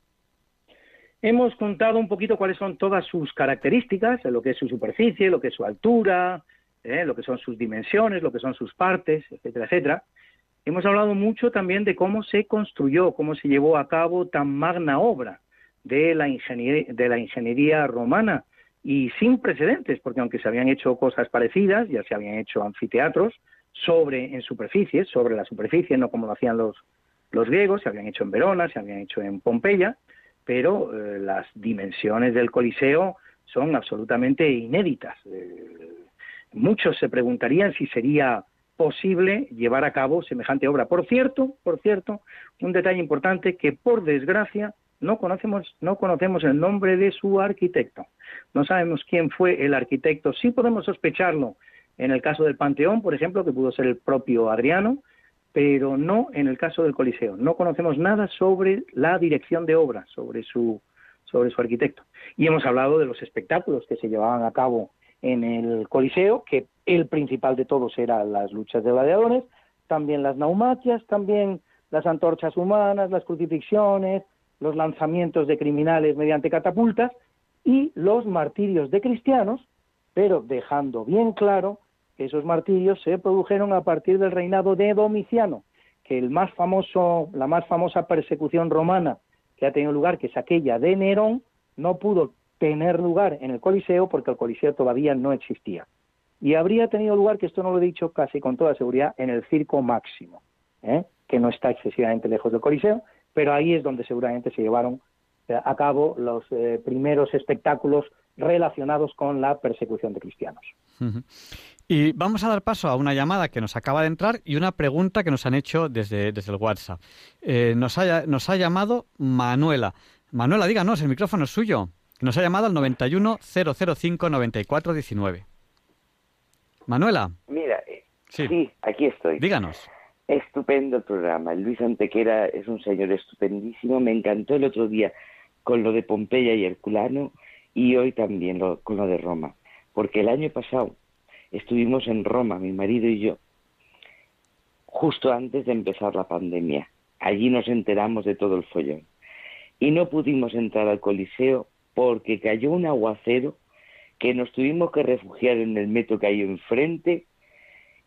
Hemos contado un poquito cuáles son todas sus características, lo que es su superficie, lo que es su altura, ¿eh? lo que son sus dimensiones, lo que son sus partes, etcétera, etcétera. Hemos hablado mucho también de cómo se construyó, cómo se llevó a cabo tan magna obra de la ingeniería, de la ingeniería romana y sin precedentes, porque aunque se habían hecho cosas parecidas, ya se habían hecho anfiteatros sobre en superficie, sobre la superficie, no como lo hacían los, los griegos, se habían hecho en Verona, se habían hecho en Pompeya, pero eh, las dimensiones del Coliseo son absolutamente inéditas. Eh, muchos se preguntarían si sería posible llevar a cabo semejante obra. Por cierto, por cierto, un detalle importante que por desgracia no conocemos, no conocemos el nombre de su arquitecto. No sabemos quién fue el arquitecto. Sí podemos sospecharlo en el caso del Panteón, por ejemplo, que pudo ser el propio Adriano, pero no en el caso del Coliseo. No conocemos nada sobre la dirección de obra, sobre su, sobre su arquitecto. Y hemos hablado de los espectáculos que se llevaban a cabo en el Coliseo, que el principal de todos eran las luchas de gladiadores, también las naumatias, también las antorchas humanas, las crucifixiones, los lanzamientos de criminales mediante catapultas y los martirios de cristianos, pero dejando bien claro esos martirios se produjeron a partir del reinado de Domiciano, que el más famoso, la más famosa persecución romana que ha tenido lugar, que es aquella de Nerón, no pudo tener lugar en el Coliseo porque el Coliseo todavía no existía. Y habría tenido lugar, que esto no lo he dicho casi con toda seguridad, en el Circo Máximo, ¿eh? que no está excesivamente lejos del Coliseo, pero ahí es donde seguramente se llevaron eh, a cabo los eh, primeros espectáculos relacionados con la persecución de cristianos. Y vamos a dar paso a una llamada que nos acaba de entrar y una pregunta que nos han hecho desde, desde el WhatsApp. Eh, nos, ha, nos ha llamado Manuela. Manuela, díganos, el micrófono es suyo. Nos ha llamado al 91-005-9419. Manuela. Mira, eh, sí. aquí estoy. Díganos. Estupendo el programa. Luis Antequera es un señor estupendísimo. Me encantó el otro día con lo de Pompeya y Herculano y hoy también con lo de Roma. Porque el año pasado estuvimos en Roma, mi marido y yo, justo antes de empezar la pandemia. Allí nos enteramos de todo el follón. Y no pudimos entrar al Coliseo porque cayó un aguacero que nos tuvimos que refugiar en el metro que hay enfrente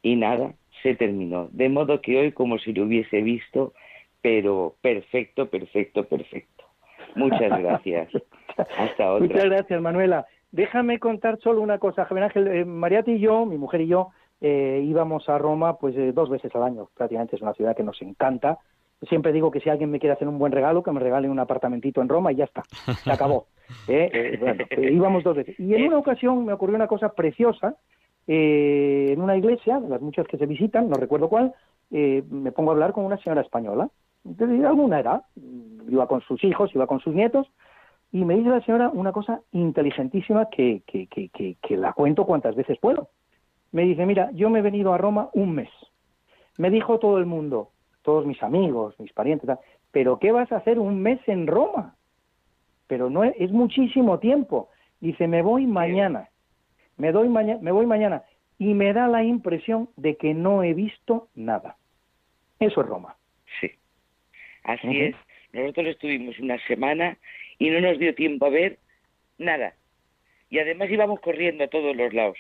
y nada, se terminó. De modo que hoy como si lo hubiese visto, pero perfecto, perfecto, perfecto. Muchas gracias. Hasta otra. Muchas gracias, Manuela. Déjame contar solo una cosa, Javier Ángel. Eh, Mariati y yo, mi mujer y yo, eh, íbamos a Roma pues eh, dos veces al año. Prácticamente es una ciudad que nos encanta. Siempre digo que si alguien me quiere hacer un buen regalo, que me regale un apartamentito en Roma y ya está. Se acabó. Bueno, íbamos dos veces. Y en una ocasión me ocurrió una cosa preciosa. en una iglesia, de las muchas que se visitan, no recuerdo cuál, me pongo a hablar con una señora española, de alguna edad. Iba con sus hijos, iba con sus nietos, y me dice la señora una cosa inteligentísima que, que, que, que, la cuento cuantas veces puedo. Me dice, mira, yo me he venido a Roma un mes. Me dijo todo el mundo, todos mis amigos, mis parientes, pero ¿qué vas a hacer un mes en Roma? Pero no es, es muchísimo tiempo. Dice, me voy mañana. Me, doy mañana, me voy mañana. Y me da la impresión de que no he visto nada. Eso es Roma. Sí. Así es Nosotros estuvimos una semana y no nos dio tiempo a ver nada. Y además íbamos corriendo a todos los lados.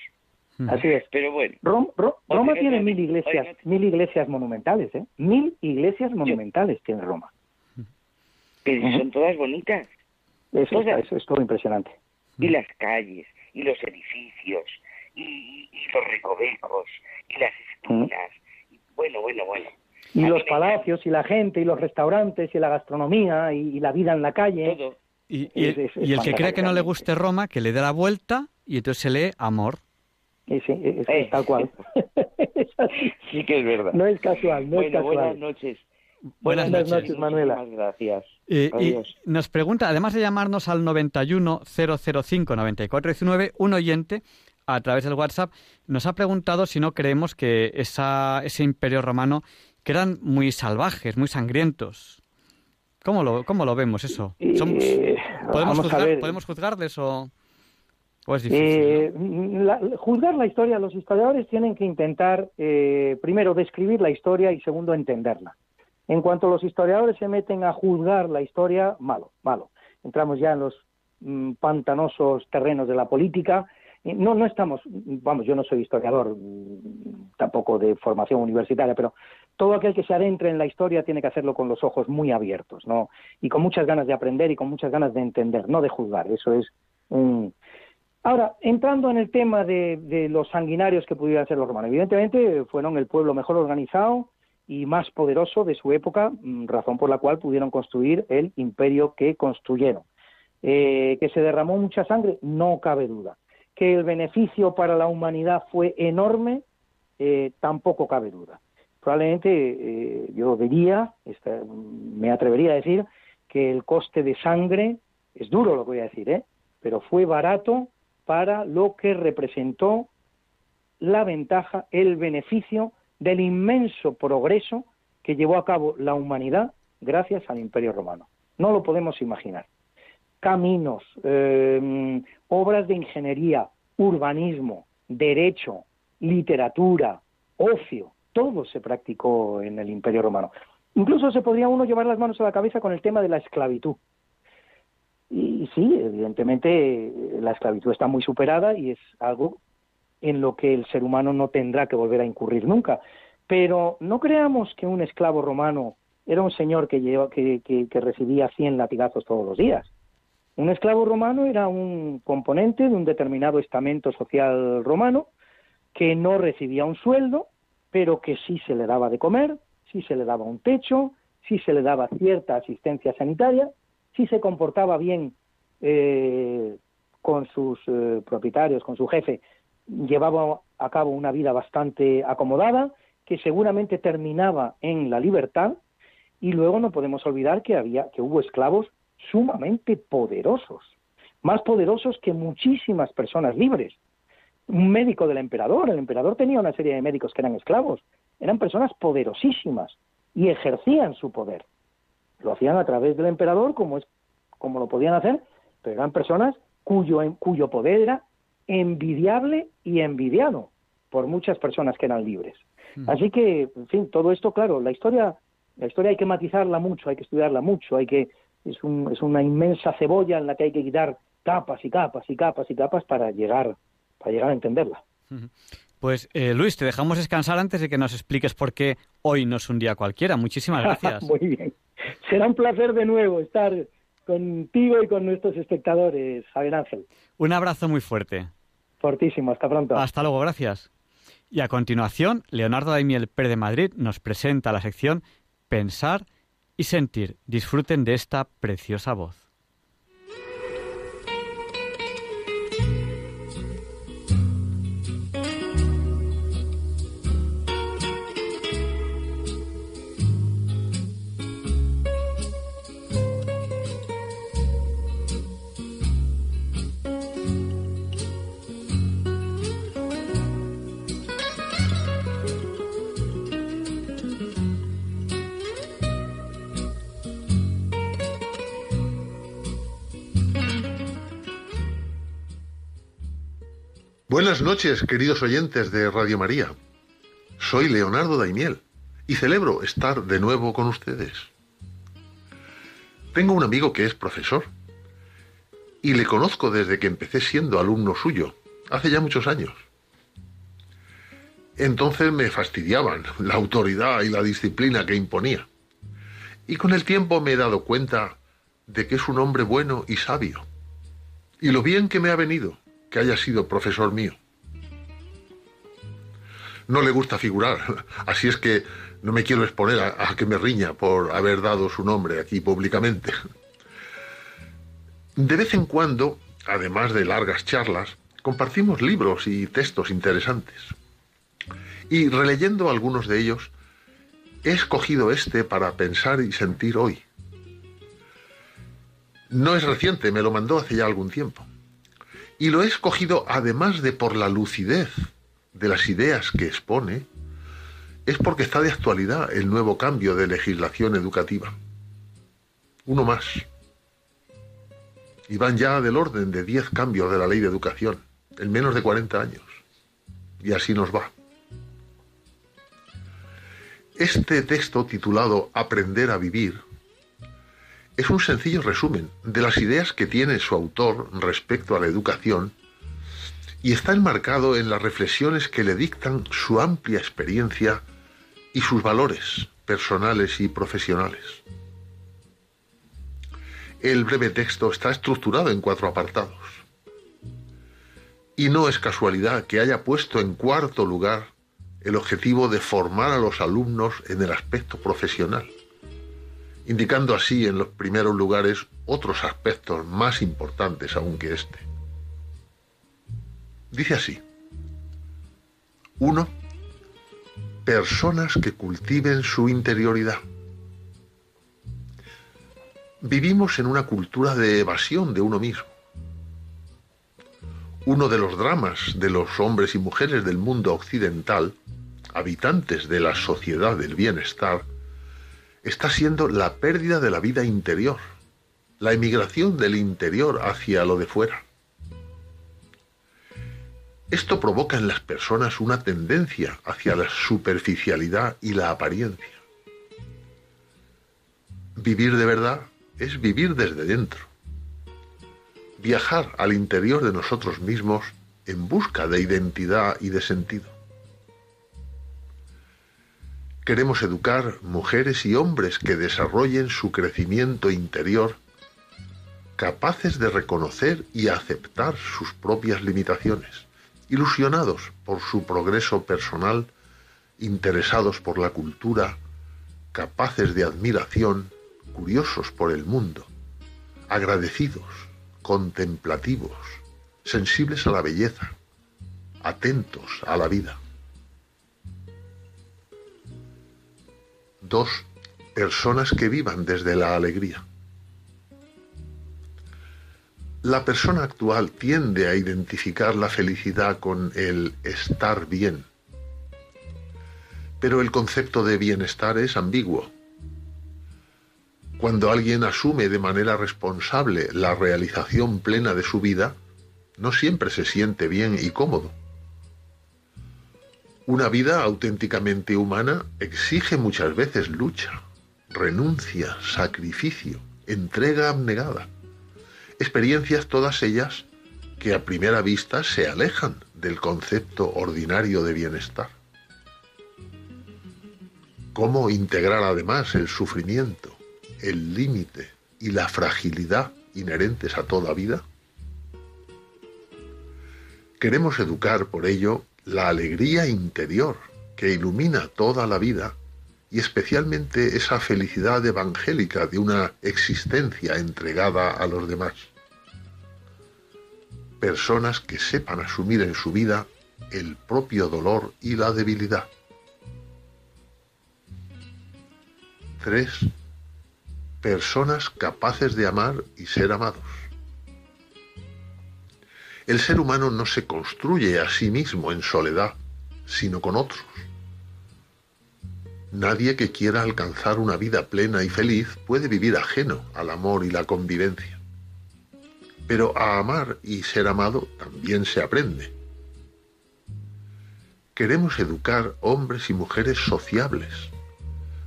Así es. Pero bueno. Rom- Ro- Oye, Roma tiene mil iglesias, oye, no te- mil iglesias monumentales, ¿eh? Mil iglesias monumentales tiene Roma. Que Ujú. son todas bonitas. Eso, Todas. está- eso es todo impresionante. Y las calles, y los edificios, y, y- los recovecos, y las esquinas. Y bueno, bueno, bueno. Y los palacios, y la gente, y los restaurantes, y la gastronomía, y, y la vida en la calle. Todo. Y, y- Es- es- es y el que crea que no le guste Roma, que le dé la vuelta y entonces se lee amor. Y sí, es, es Eh. tal cual. Es. Sí que es verdad. no es casual, no es bueno, buenas casual. noches. Buenas Buenas noches, Manuela. Muchísimas gracias. Eh, y Adiós. nos pregunta, además de llamarnos al 91 005 9419, un oyente a través del WhatsApp nos ha preguntado si no creemos que esa, ese imperio romano, que eran muy salvajes, muy sangrientos. ¿Cómo lo, cómo lo vemos eso? Somos- Eh, ¿podemos, juzgar-. ¿Podemos juzgarles o, o es difícil? Eh, no? la- juzgar la historia, los historiadores tienen que intentar, eh, primero, describir la historia y segundo, entenderla. En cuanto los historiadores se meten a juzgar la historia, malo, malo. Entramos ya en los mm, pantanosos terrenos de la política. No, no estamos, vamos, yo no soy historiador, mm, tampoco de formación universitaria, pero todo aquel que se adentre en la historia tiene que hacerlo con los ojos muy abiertos, ¿no? Y con muchas ganas de aprender y con muchas ganas de entender, no de juzgar. Eso es un, Ahora, entrando en el tema de, los sanguinarios que pudieran ser los romanos, evidentemente fueron el pueblo mejor organizado y más poderoso de su época, mm, razón por la cual pudieron construir el imperio que construyeron. Eh, que se derramó mucha sangre, no cabe duda. Que el beneficio para la humanidad fue enorme, eh, tampoco cabe duda. Probablemente eh, yo diría, me atrevería a decir, que el coste de sangre, es duro lo que voy a decir, ¿eh? pero fue barato para lo que representó la ventaja, el beneficio del inmenso progreso que llevó a cabo la humanidad gracias al Imperio Romano. No lo podemos imaginar. Caminos, eh, obras de ingeniería, urbanismo, derecho, literatura, ocio, todo se practicó en el Imperio Romano. Incluso se podría uno llevar las manos a la cabeza con el tema de la esclavitud. Y sí, evidentemente eh, la esclavitud está muy superada y es algo en lo que el ser humano no tendrá que volver a incurrir nunca. Pero no creamos que un esclavo romano era un señor que, lleva, que, que, que recibía 100 latigazos todos los días. Un esclavo romano era un componente de un determinado estamento social romano que no recibía un sueldo, pero que sí se le daba de comer, sí se le daba un techo, sí se le daba cierta asistencia sanitaria, sí se comportaba bien eh, con sus eh, propietarios, con su jefe, llevaba a cabo una vida bastante acomodada, que seguramente terminaba en la libertad, y luego no podemos olvidar que había, que hubo esclavos sumamente poderosos, más poderosos que muchísimas personas libres. Un médico del emperador, el emperador tenía una serie de médicos que eran esclavos, eran personas poderosísimas y ejercían su poder. Lo hacían a través del emperador como es como lo podían hacer, pero eran personas cuyo cuyo poder era envidiable y envidiado por muchas personas que eran libres. Así que, en fin, todo esto, claro, la historia, la historia hay que matizarla mucho, hay que estudiarla mucho, hay que es, un, es una inmensa cebolla en la que hay que quitar capas y capas y capas y capas para llegar para llegar a entenderla. Pues eh, Luis, te dejamos descansar antes de que nos expliques por qué hoy no es un día cualquiera. Muchísimas gracias. Muy bien. Será un placer de nuevo estar contigo y con nuestros espectadores, Javier Ángel. Un abrazo muy fuerte. Fortísimo, hasta pronto. Hasta luego, gracias. Y a continuación, Leonardo Daimiel Pérez de Madrid nos presenta la sección Pensar y Sentir. Disfruten de esta preciosa voz. Buenas noches, queridos oyentes de Radio María. Soy Leonardo Daimiel y celebro estar de nuevo con ustedes. Tengo un amigo que es profesor y le conozco desde que empecé siendo alumno suyo, hace ya muchos años. Entonces me fastidiaban la autoridad y la disciplina que imponía. Y con el tiempo me he dado cuenta de que es un hombre bueno y sabio. Y lo bien que me ha venido que haya sido profesor mío. No le gusta figurar, así es que no me quiero exponer a, que me riña por haber dado su nombre aquí públicamente. De vez en cuando, además de largas charlas, compartimos libros y textos interesantes. Y releyendo algunos de ellos, he escogido este para pensar y sentir hoy. No es reciente, me lo mandó hace ya algún tiempo. Y lo he escogido además de por la lucidez de las ideas que expone, es porque está de actualidad el nuevo cambio de legislación educativa. Uno más y van ya del orden de 10 cambios de la ley de educación en menos de 40 años. Y así nos va. Este texto titulado Aprender a vivir es un sencillo resumen de las ideas que tiene su autor respecto a la educación y está enmarcado en las reflexiones que le dictan su amplia experiencia y sus valores personales y profesionales. El breve texto está estructurado en cuatro apartados. Y no es casualidad que haya puesto en cuarto lugar el objetivo de formar a los alumnos en el aspecto profesional, indicando así en los primeros lugares otros aspectos más importantes aún que este. Dice así, uno, Personas que cultiven su interioridad. Vivimos en una cultura de evasión de uno mismo. Uno de los dramas de los hombres y mujeres del mundo occidental, habitantes de la sociedad del bienestar, está siendo la pérdida de la vida interior, la emigración del interior hacia lo de fuera. Esto provoca en las personas una tendencia hacia la superficialidad y la apariencia. Vivir de verdad es vivir desde dentro. Viajar al interior de nosotros mismos en busca de identidad y de sentido. Queremos educar mujeres y hombres que desarrollen su crecimiento interior, capaces de reconocer y aceptar sus propias limitaciones, ilusionados por su progreso personal, interesados por la cultura, capaces de admiración curiosos por el mundo, agradecidos, contemplativos, sensibles a la belleza, atentos a la vida. Dos, personas que vivan desde la alegría. La persona actual tiende a identificar la felicidad con el estar bien, pero el concepto de bienestar es ambiguo cuando alguien asume de manera responsable la realización plena de su vida, no siempre se siente bien y cómodo. Una vida auténticamente humana exige muchas veces lucha, renuncia, sacrificio, entrega abnegada. Experiencias todas ellas que a primera vista se alejan del concepto ordinario de bienestar. ¿Cómo integrar además el sufrimiento, el límite y la fragilidad inherentes a toda vida? Queremos educar por ello la alegría interior que ilumina toda la vida y especialmente esa felicidad evangélica de una existencia entregada a los demás. Personas que sepan asumir en su vida el propio dolor y la debilidad. 3 personas capaces de amar y ser amados. El ser humano no se construye a sí mismo en soledad, sino con otros. Nadie que quiera alcanzar una vida plena y feliz puede vivir ajeno al amor y la convivencia. Pero a amar y ser amado también se aprende. Queremos educar hombres y mujeres sociables,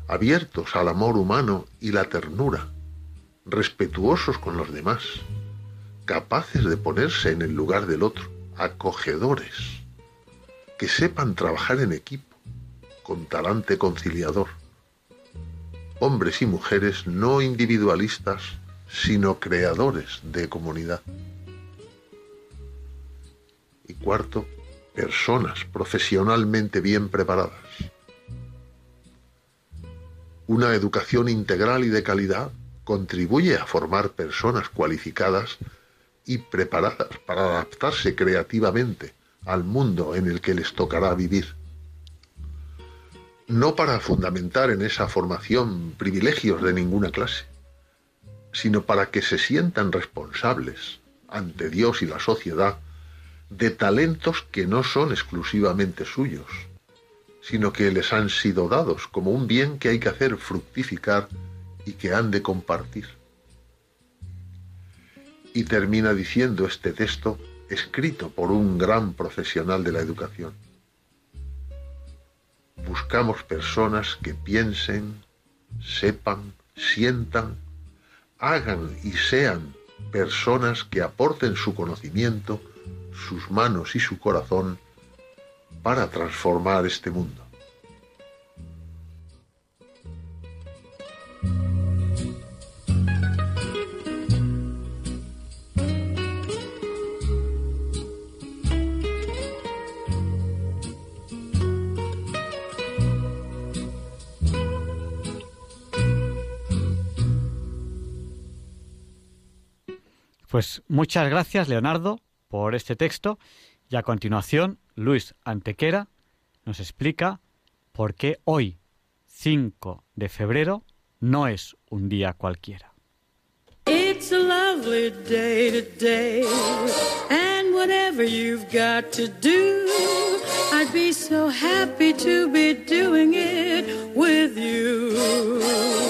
abiertos al amor humano y la ternura, respetuosos con los demás, capaces de ponerse en el lugar del otro, acogedores, que sepan trabajar en equipo, con talante conciliador. Hombres y mujeres no individualistas, sino creadores de comunidad. Y cuarto, personas profesionalmente bien preparadas. Una educación integral y de calidad contribuye a formar personas cualificadas y preparadas para adaptarse creativamente al mundo en el que les tocará vivir. No para fundamentar en esa formación privilegios de ninguna clase, sino para que se sientan responsables ante Dios y la sociedad de talentos que no son exclusivamente suyos, sino que les han sido dados como un bien que hay que hacer fructificar y que han de compartir. Y termina diciendo este texto escrito por un gran profesional de la educación. Buscamos personas que piensen, sepan, sientan, hagan y sean personas que aporten su conocimiento, sus manos y su corazón para transformar este mundo. Pues muchas gracias, Leonardo, por este texto y a continuación Luis Antequera nos explica por qué hoy, 5 de febrero, no es un día cualquiera. It's a lovely day today, and whatever you've got to do, I'd be so happy to be doing it with you.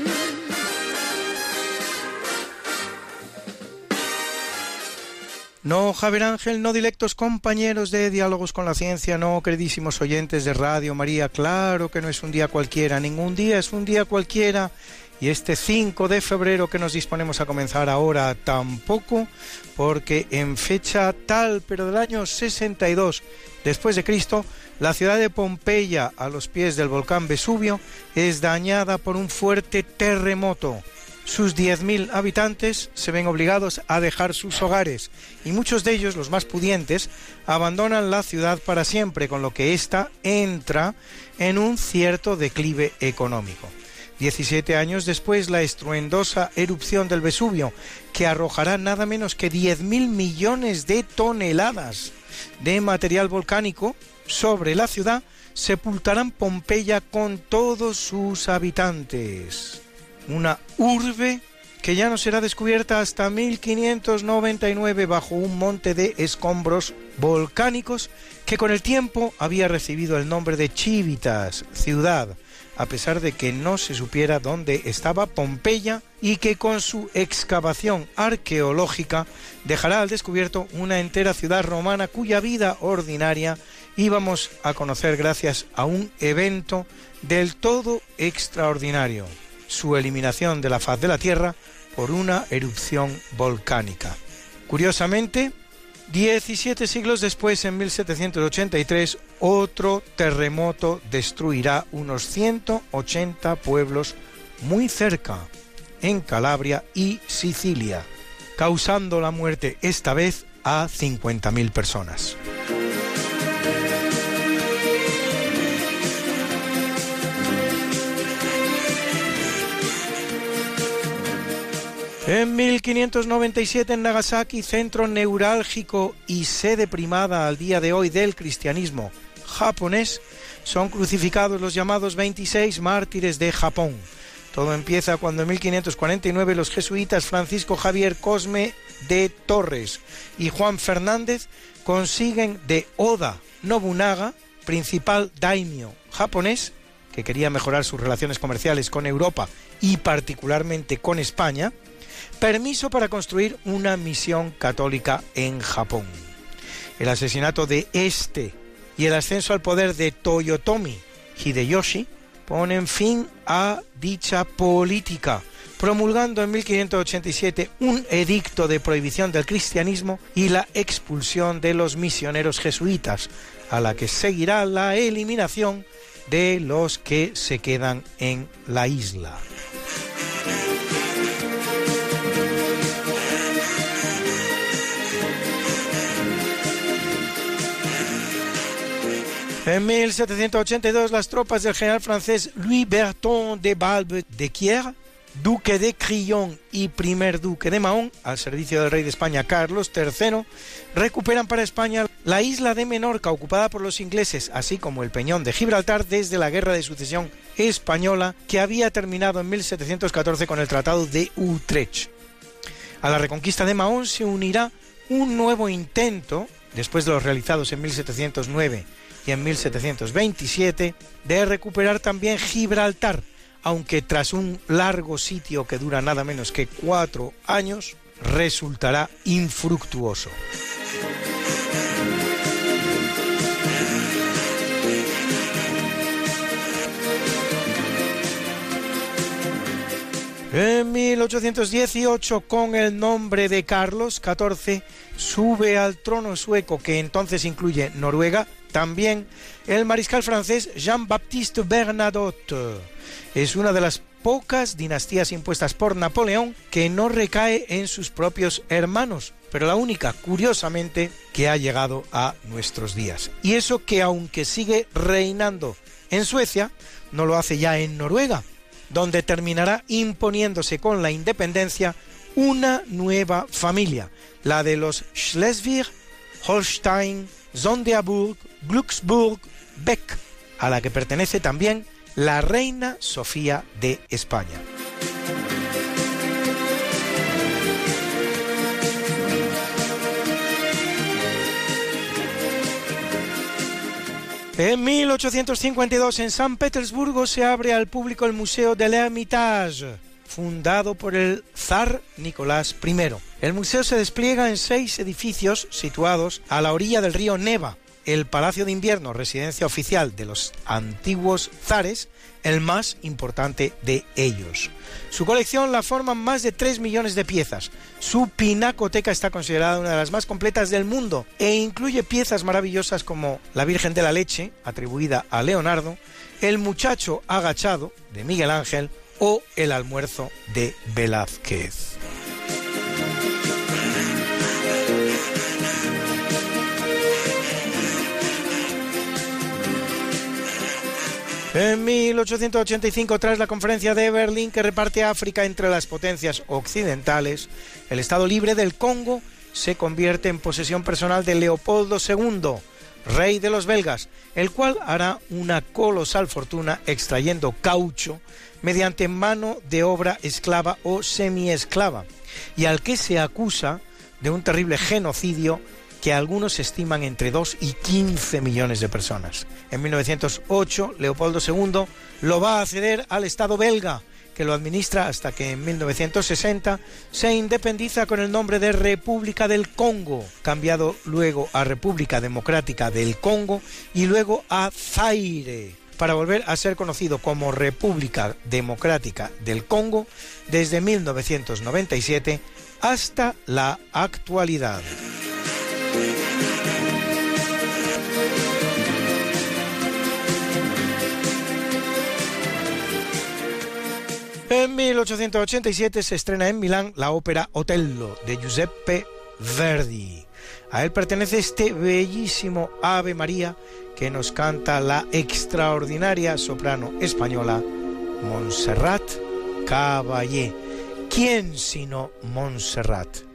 No, Javier Ángel, no directos compañeros de Diálogos con la Ciencia, no, queridísimos oyentes de Radio María, claro que no es un día cualquiera, ningún día es un día cualquiera. Y este 5 de febrero que nos disponemos a comenzar ahora tampoco, porque en fecha tal, pero del año 62 después de Cristo, la ciudad de Pompeya, a los pies del volcán Vesubio, es dañada por un fuerte terremoto sus 10.000 habitantes se ven obligados a dejar sus hogares y muchos de ellos, los más pudientes, abandonan la ciudad para siempre, con lo que ésta entra en un cierto declive económico. 17 años después, la estruendosa erupción del Vesubio, que arrojará nada menos que 10.000 millones de toneladas de material volcánico sobre la ciudad, sepultarán Pompeya con todos sus habitantes una urbe que ya no será descubierta hasta 1599 bajo un monte de escombros volcánicos que con el tiempo había recibido el nombre de Chivitas, ciudad, a pesar de que no se supiera dónde estaba Pompeya y que con su excavación arqueológica dejará al descubierto una entera ciudad romana cuya vida ordinaria íbamos a conocer gracias a un evento del todo extraordinario su eliminación de la faz de la Tierra por una erupción volcánica. Curiosamente, 17 siglos después, en 1783, otro terremoto destruirá unos 180 pueblos muy cerca, en Calabria y Sicilia, causando la muerte esta vez a 50.000 personas. En 1597 en Nagasaki, centro neurálgico y sede primada al día de hoy del cristianismo japonés, son crucificados los llamados 26 mártires de Japón. Todo empieza cuando en 1549 los jesuitas Francisco Javier Cosme de Torres y Juan Fernández consiguen de Oda Nobunaga principal daimyo japonés, que quería mejorar sus relaciones comerciales con Europa y particularmente con España, permiso para construir una misión católica en Japón. El asesinato de este y el ascenso al poder de Toyotomi Hideyoshi ponen fin a dicha política, promulgando en 1587 un edicto de prohibición del cristianismo y la expulsión de los misioneros jesuitas, a la que seguirá la eliminación de los que se quedan en la isla. En 1782 las tropas del general francés Louis Berton de Balbe de Quier, duque de Crillon y primer duque de Mahón, al servicio del rey de España Carlos III, recuperan para España la isla de Menorca ocupada por los ingleses, así como el peñón de Gibraltar desde la Guerra de Sucesión Española que había terminado en 1714 con el Tratado de Utrecht. A la reconquista de Mahón se unirá un nuevo intento, después de los realizados en 1709 y en 1727 de recuperar también Gibraltar, aunque tras un largo sitio que dura nada menos que cuatro años, resultará infructuoso. En 1818, con el nombre de Carlos XIV, sube al trono sueco que entonces incluye Noruega, también el mariscal francés Jean-Baptiste Bernadotte. Es una de las pocas dinastías impuestas por Napoleón que no recae en sus propios hermanos, pero la única, curiosamente, que ha llegado a nuestros días. Y eso que aunque sigue reinando en Suecia, no lo hace ya en Noruega, donde terminará imponiéndose con la independencia una nueva familia, la de los Schleswig, Holstein, Sonderburg, Glücksburg, Beck, a la que pertenece también la reina Sofía de España. En 1852 en San Petersburgo se abre al público el Museo del Hermitage, fundado por el zar Nicolás I. El museo se despliega en seis edificios situados a la orilla del río Neva. El Palacio de Invierno, residencia oficial de los antiguos zares, el más importante de ellos. Su colección la forman más de 3 millones de piezas. Su pinacoteca está considerada una de las más completas del mundo e incluye piezas maravillosas como La Virgen de la Leche, atribuida a Leonardo, El Muchacho Agachado, de Miguel Ángel, o El Almuerzo de Velázquez. En 1885, tras la conferencia de Berlín que reparte África entre las potencias occidentales, el Estado Libre del Congo se convierte en posesión personal de Leopoldo II, rey de los belgas, el cual hará una colosal fortuna extrayendo caucho mediante mano de obra esclava o semiesclava, y al que se acusa de un terrible genocidio que algunos estiman entre 2 y 15 millones de personas. En 1908, Leopoldo II lo va a ceder al Estado belga, que lo administra hasta que en 1960 se independiza con el nombre de República del Congo, cambiado luego a República Democrática del Congo y luego a Zaire, para volver a ser conocido como República Democrática del Congo desde 1997 hasta la actualidad. En 1887 se estrena en Milán la ópera Otello de Giuseppe Verdi. A él pertenece este bellísimo Ave María que nos canta la extraordinaria soprano española Montserrat Caballé. ¿Quién sino Montserrat?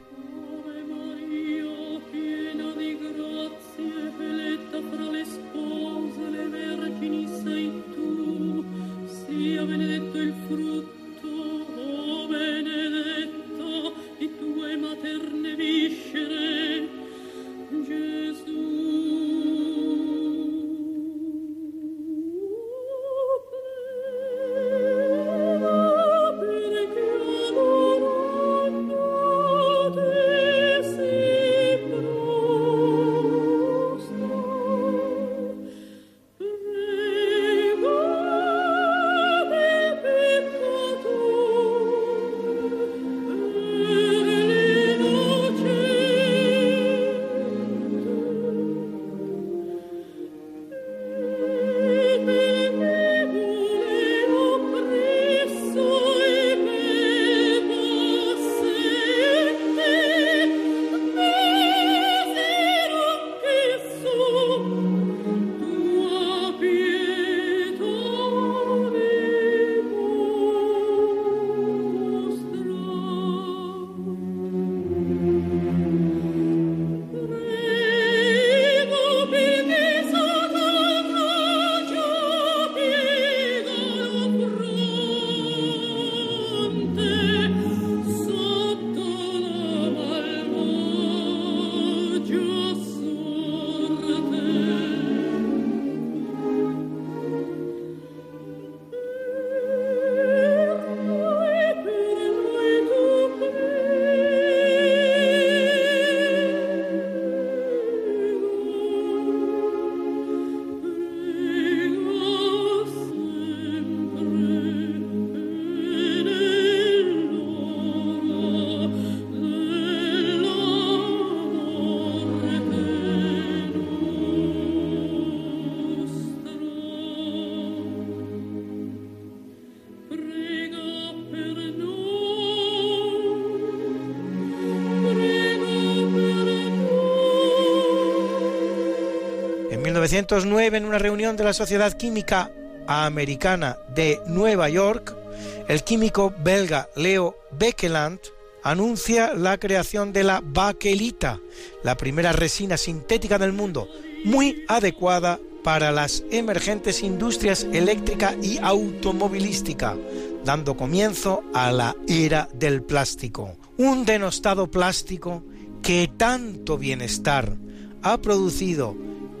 1909, en una reunión de la Sociedad Química Americana de Nueva York, el químico belga Leo Bekeland anuncia la creación de la baquelita, la primera resina sintética del mundo, muy adecuada para las emergentes industrias eléctrica y automovilística, dando comienzo a la era del plástico. Un denostado plástico que tanto bienestar ha producido,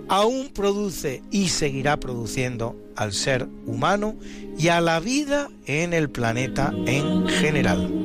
aún produce y seguirá produciendo al ser humano y a la vida en el planeta en general.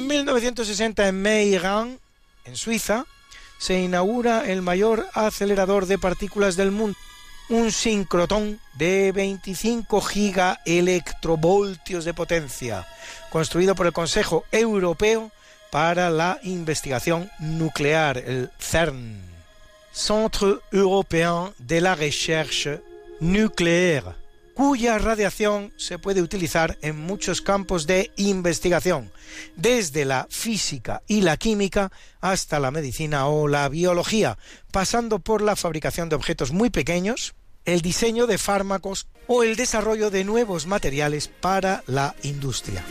En 1960 en Meyran, en Suiza, se inaugura el mayor acelerador de partículas del mundo, un sincrotón de 25 gigaelectrovoltios de potencia, construido por el Consejo Europeo para la Investigación Nuclear, el CERN, Centre Européen de la Recherche Nucléaire, cuya radiación se puede utilizar en muchos campos de investigación, desde la física y la química hasta la medicina o la biología, pasando por la fabricación de objetos muy pequeños, el diseño de fármacos o el desarrollo de nuevos materiales para la industria.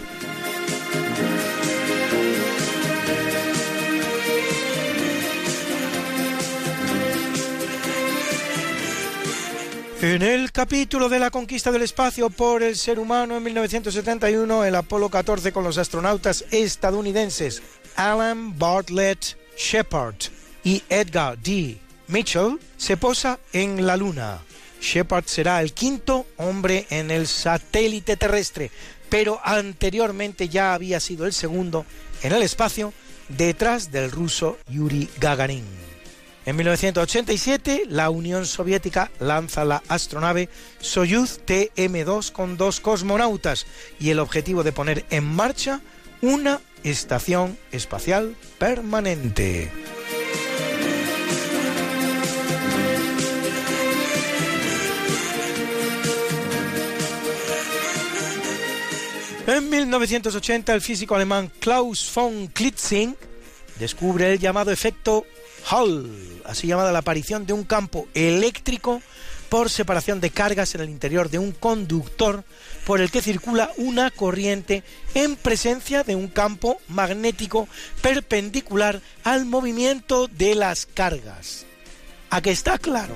En el capítulo de la conquista del espacio por el ser humano en 1971, el Apolo 14 con los astronautas estadounidenses Alan Bartlett Shepard y Edgar D. Mitchell se posa en la Luna. Shepard será el quinto hombre en el satélite terrestre, pero anteriormente ya había sido el segundo en el espacio detrás del ruso Yuri Gagarin. En 1987, la Unión Soviética lanza la astronave Soyuz TM-2 con dos cosmonautas y el objetivo de poner en marcha una estación espacial permanente. En 1980, el físico alemán Klaus von Klitzing descubre el llamado efecto Hall, así llamada la aparición de un campo eléctrico por separación de cargas en el interior de un conductor por el que circula una corriente en presencia de un campo magnético perpendicular al movimiento de las cargas. ¿A que está claro?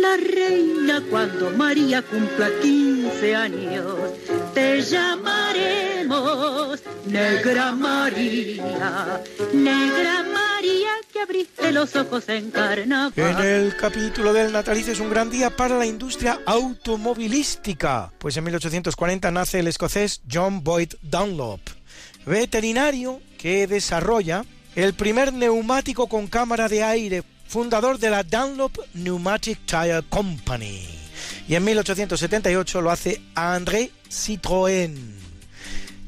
la reina cuando María cumpla 15 años. Te llamaremos Negra María, Negra María que abriste los ojos en carnaval. En el capítulo del natalicio es un gran día para la industria automovilística, pues en 1840 nace el escocés John Boyd Dunlop, veterinario que desarrolla el primer neumático con cámara de aire fundador de la Dunlop Pneumatic Tire Company. Y en 1878 lo hace André Citroën,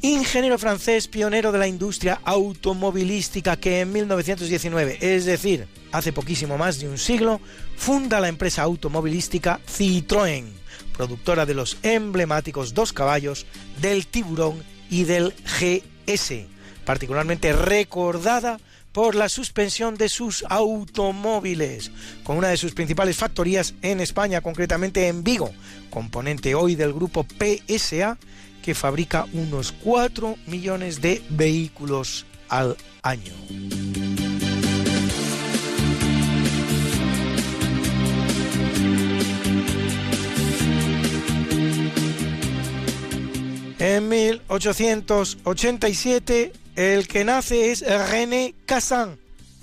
ingeniero francés pionero de la industria automovilística que en 1919, es decir, hace poquísimo más de un siglo, funda la empresa automovilística Citroën, productora de los emblemáticos dos caballos, del tiburón y del GS, particularmente recordada por la suspensión de sus automóviles, con una de sus principales factorías en España, concretamente en Vigo, componente hoy del grupo PSA, que fabrica unos 4 millones de vehículos al año. En En 1887 el que nace es René Cassin,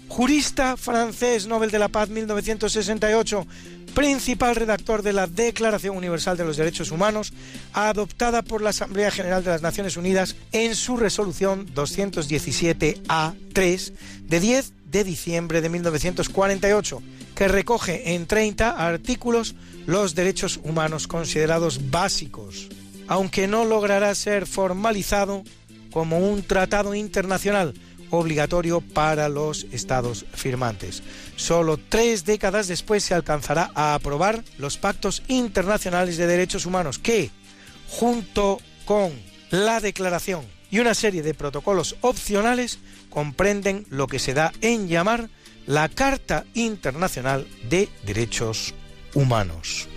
jurista francés, Nobel de la Paz 1968, principal redactor de la Declaración Universal de los Derechos Humanos, adoptada por la Asamblea General de las Naciones Unidas en su resolución 217A3 de 10 de diciembre de 1948, que recoge en 30 artículos los derechos humanos considerados básicos, aunque no logrará ser formalizado como un tratado internacional obligatorio para los estados firmantes. Solo tres décadas después se alcanzará a aprobar los pactos internacionales de derechos humanos que, junto con la declaración y una serie de protocolos opcionales, comprenden lo que se da en llamar la Carta Internacional de Derechos Humanos.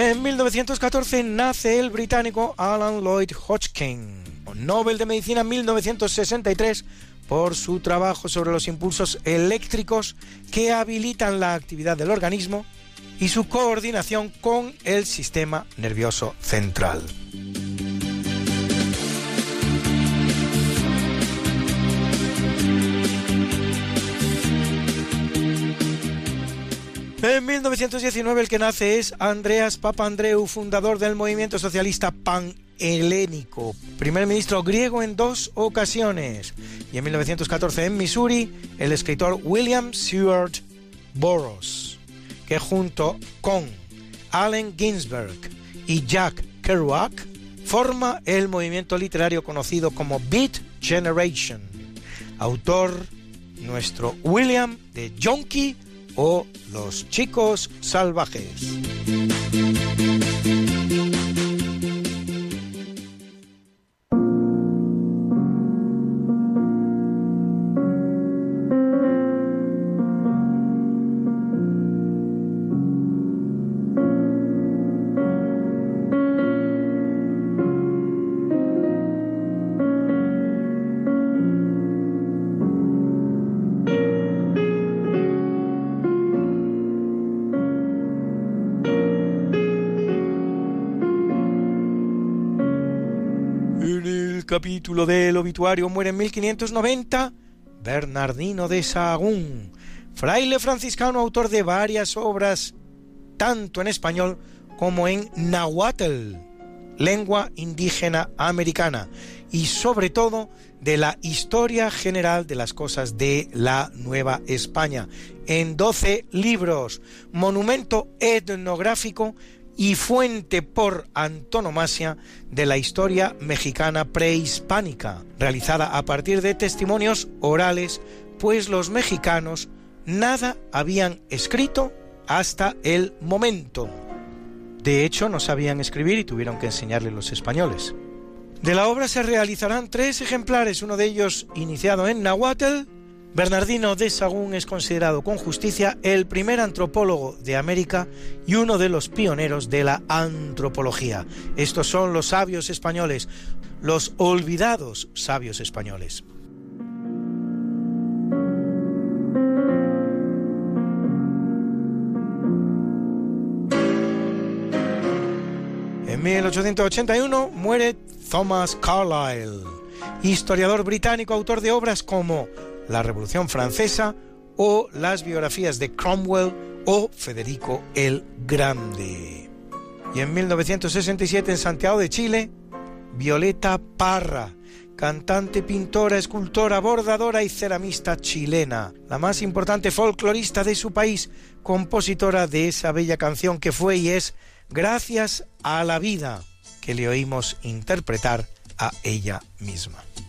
En 1914 nace el británico Alan Lloyd Hodgkin, Nobel de Medicina en 1963 por su trabajo sobre los impulsos eléctricos que habilitan la actividad del organismo y su coordinación con el sistema nervioso central. En 1919 el que nace es Andreas Papandreou, fundador del movimiento socialista panhelénico, primer ministro griego en dos ocasiones. Y en 1914 en Missouri el escritor William Seward Burroughs, que junto con Allen Ginsberg y Jack Kerouac forma el movimiento literario conocido como Beat Generation. Autor nuestro William de Jonky o Los chicos salvajes. Capítulo del obituario muere en 1590 Bernardino de Sahagún, fraile franciscano, autor de varias obras, tanto en español como en nahuatl, lengua indígena americana, y sobre todo de la historia general de las cosas de la Nueva España, en 12 libros, monumento etnográfico y fuente por antonomasia de la historia mexicana prehispánica, realizada a partir de testimonios orales, pues los mexicanos nada habían escrito hasta el momento. De hecho, no sabían escribir y tuvieron que enseñarle los españoles. De la obra se realizarán tres ejemplares, uno de ellos iniciado en Nahuatl, Bernardino de Sagún es considerado con justicia el primer antropólogo de América y uno de los pioneros de la antropología. Estos son los sabios españoles, los olvidados sabios españoles. En 1881 muere Thomas Carlyle, historiador británico, autor de obras como la Revolución Francesa o las biografías de Cromwell o Federico el Grande. Y en 1967 en Santiago de Chile, Violeta Parra, cantante, pintora, escultora, bordadora y ceramista chilena, la más importante folclorista de su país, compositora de esa bella canción que fue y es Gracias a la vida, que le oímos interpretar a ella misma.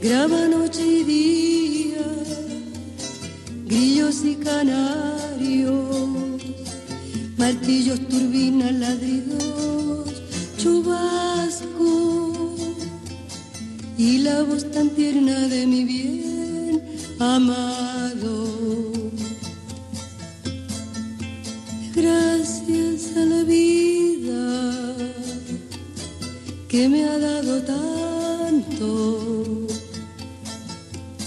graba noche y día, grillos y canarios, martillos, turbinas, ladridos, chubasco y la voz tan tierna de mi bien amado. Gracias a la vida que me ha dado tanto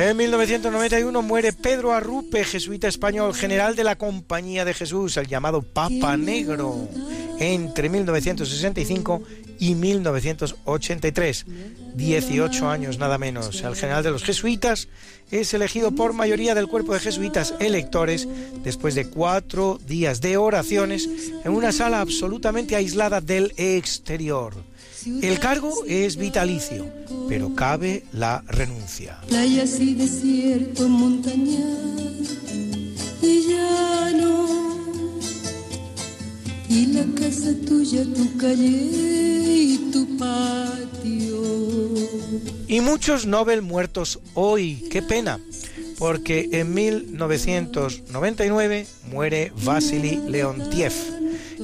En 1991 muere Pedro Arrupe, jesuita español, general de la Compañía de Jesús, el llamado Papa Negro, entre 1965 y 1983. 18 años nada menos. El general de los jesuitas es elegido por mayoría del cuerpo de jesuitas electores después de cuatro días de oraciones en una sala absolutamente aislada del exterior. El cargo es vitalicio, pero cabe la renuncia. Playas y desierto, montañas y llano. Y la casa tuya, tu calle y tu patio. Y muchos Nobel muertos hoy, qué pena, porque en 1999 muere Vasily Leontiev,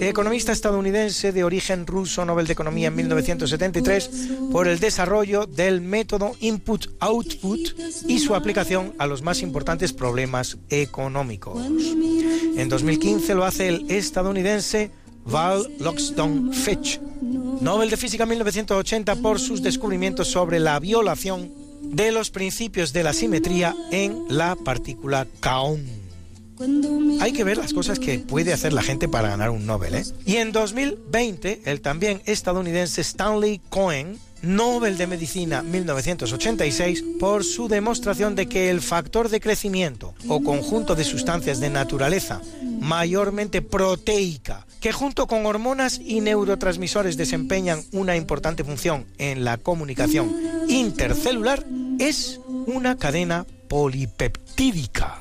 economista estadounidense de origen ruso, Nobel de Economía en 1973, por el desarrollo del método Input-Output y su aplicación a los más importantes problemas económicos. En 2015 lo hace el estadounidense Val Loxton Fitch, Nobel de Física 1980 por sus descubrimientos sobre la violación de los principios de la simetría en la partícula kaon. Hay que ver las cosas que puede hacer la gente para ganar un Nobel. ¿eh? Y en 2020, el también estadounidense Stanley Cohen, Nobel de Medicina 1986, por su demostración de que el factor de crecimiento o conjunto de sustancias de naturaleza mayormente proteica, que junto con hormonas y neurotransmisores desempeñan una importante función en la comunicación intercelular, es una cadena polipeptídica.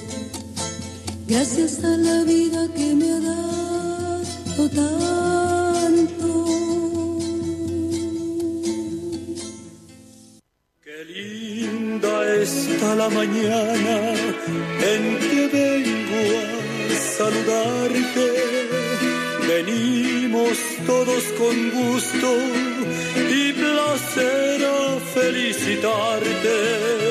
Gracias a la vida que me ha dado tanto. Qué linda está la mañana en que vengo a saludarte. Venimos todos con gusto y placer a felicitarte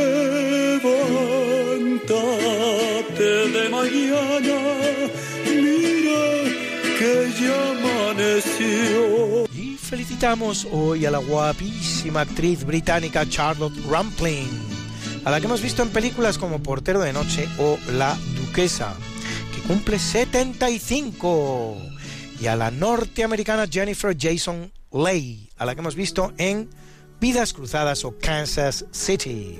Hoy a la guapísima actriz británica Charlotte Rampling, a la que hemos visto en películas como Portero de Noche o La Duquesa, que que cumple 75. Y a la norteamericana Jennifer Jason Leigh, a la que hemos visto en Vidas Cruzadas o Kansas City,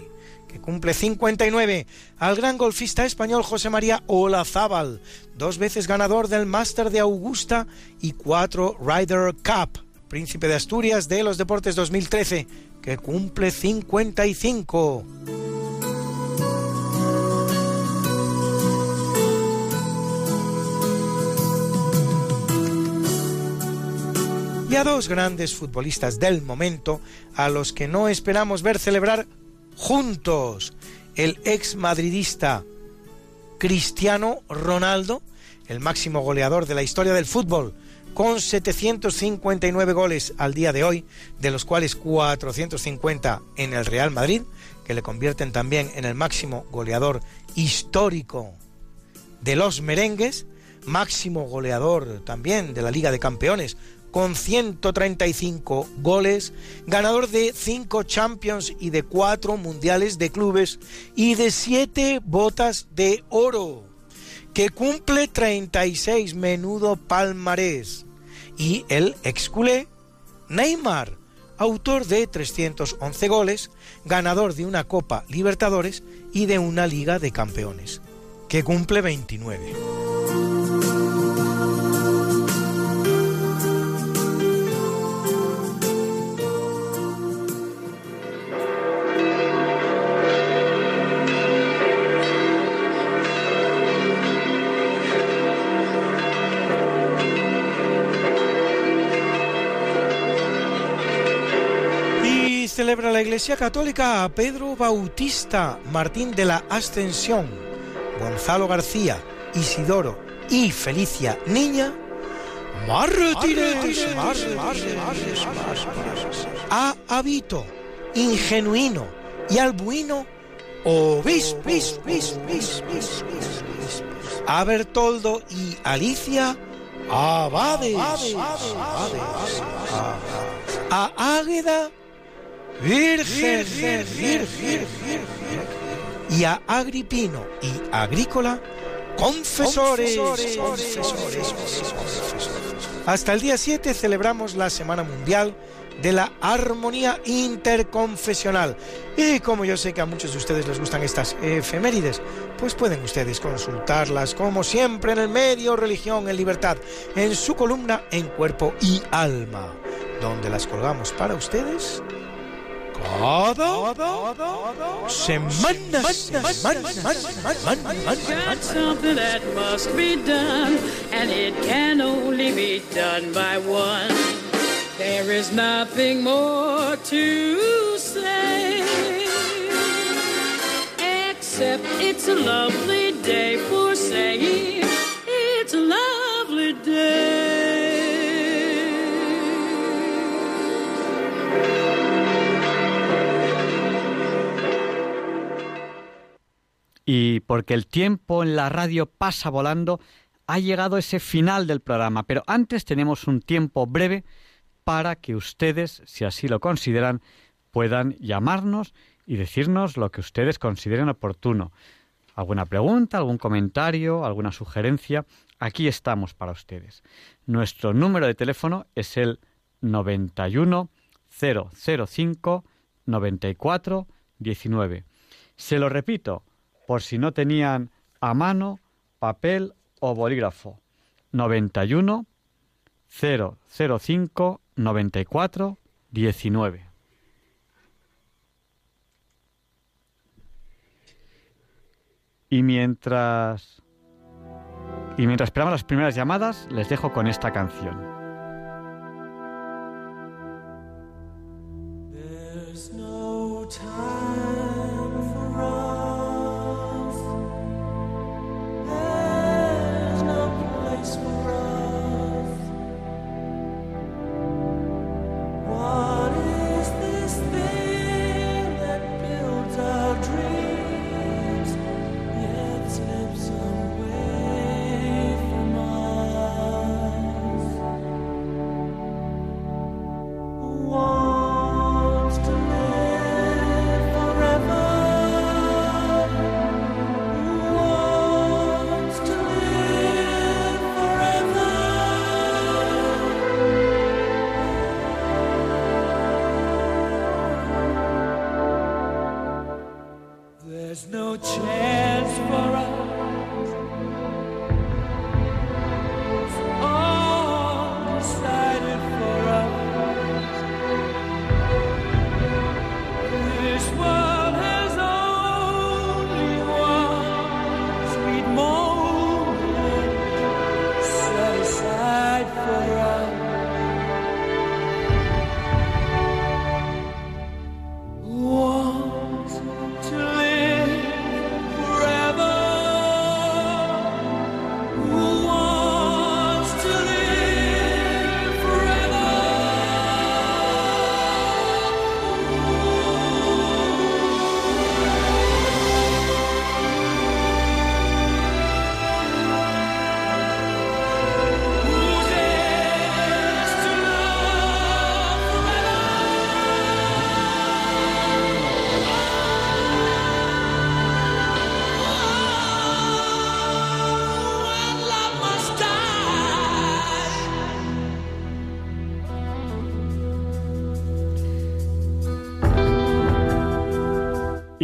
que cumple 59. Al gran golfista español José María Olazábal, dos veces ganador del Master de Augusta y cuatro Ryder Cup, príncipe de Asturias de los Deportes 2013, que cumple 55. y a dos grandes futbolistas del momento a los que no esperamos ver celebrar juntos el ex madridista Cristiano Ronaldo, el máximo goleador de la historia del fútbol, con 759 goles al día de hoy, de los cuales 450 en el Real Madrid, que le convierten también en el máximo goleador histórico de los merengues, máximo goleador también de la Liga de Campeones, con 135 goles, ganador de 5 Champions y de 4 Mundiales de Clubes y de 7 botas de oro, que cumple 36 menudo palmarés. Y el exculé Neymar, autor de 311 goles, ganador de una Copa Libertadores y de una Liga de Campeones, que cumple 29. Celebra la Iglesia Católica a Pedro Bautista Martín de la Ascensión, Gonzalo García, Isidoro y Felicia Niña, mártires, a Habito, Ingenuino y Albuino, obispos, a Bertoldo y Alicia, abades, a Águeda, Virgen, virgen, y a Agripino y Agrícola, confesores. Hasta el día 7 celebramos la Semana Mundial de la Armonía Interconfesional. Y como yo sé que a muchos de ustedes les gustan estas efemérides, pues pueden ustedes consultarlas como siempre en el medio Religión en Libertad, en su columna En Cuerpo y Alma, donde las colgamos para ustedes Got something that must be done, and it can only be done by one. There is nothing more to say, except it's a lovely day for saying Y porque el tiempo en la radio pasa volando, ha llegado ese final del programa. Pero antes tenemos un tiempo breve para que ustedes, si así lo consideran, puedan llamarnos y decirnos lo que ustedes consideren oportuno. ¿Alguna pregunta, algún comentario, alguna sugerencia? Aquí estamos para ustedes. Nuestro número de teléfono es el 91 005 94 19. Se lo repito, por si no tenían a mano papel o bolígrafo. 91 005 94 19. Y mientras y mientras esperamos las primeras llamadas, les dejo con esta canción.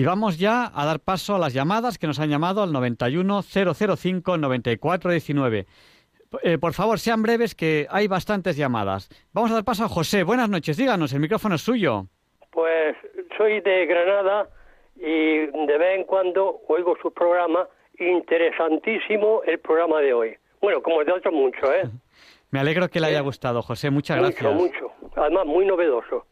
Vamos ya a dar paso a las llamadas que nos han llamado al 91 005 9419. Eh, por favor, sean breves que hay bastantes llamadas. Vamos a dar paso a José. Buenas noches, díganos, el micrófono es suyo. Pues soy de Granada y de vez en cuando oigo su programa. Interesantísimo el programa de hoy. Bueno, como el de otros mucho, ¿eh? Me alegro que le haya gustado, José. Muchas gracias. Mucho, mucho. Además, muy novedoso.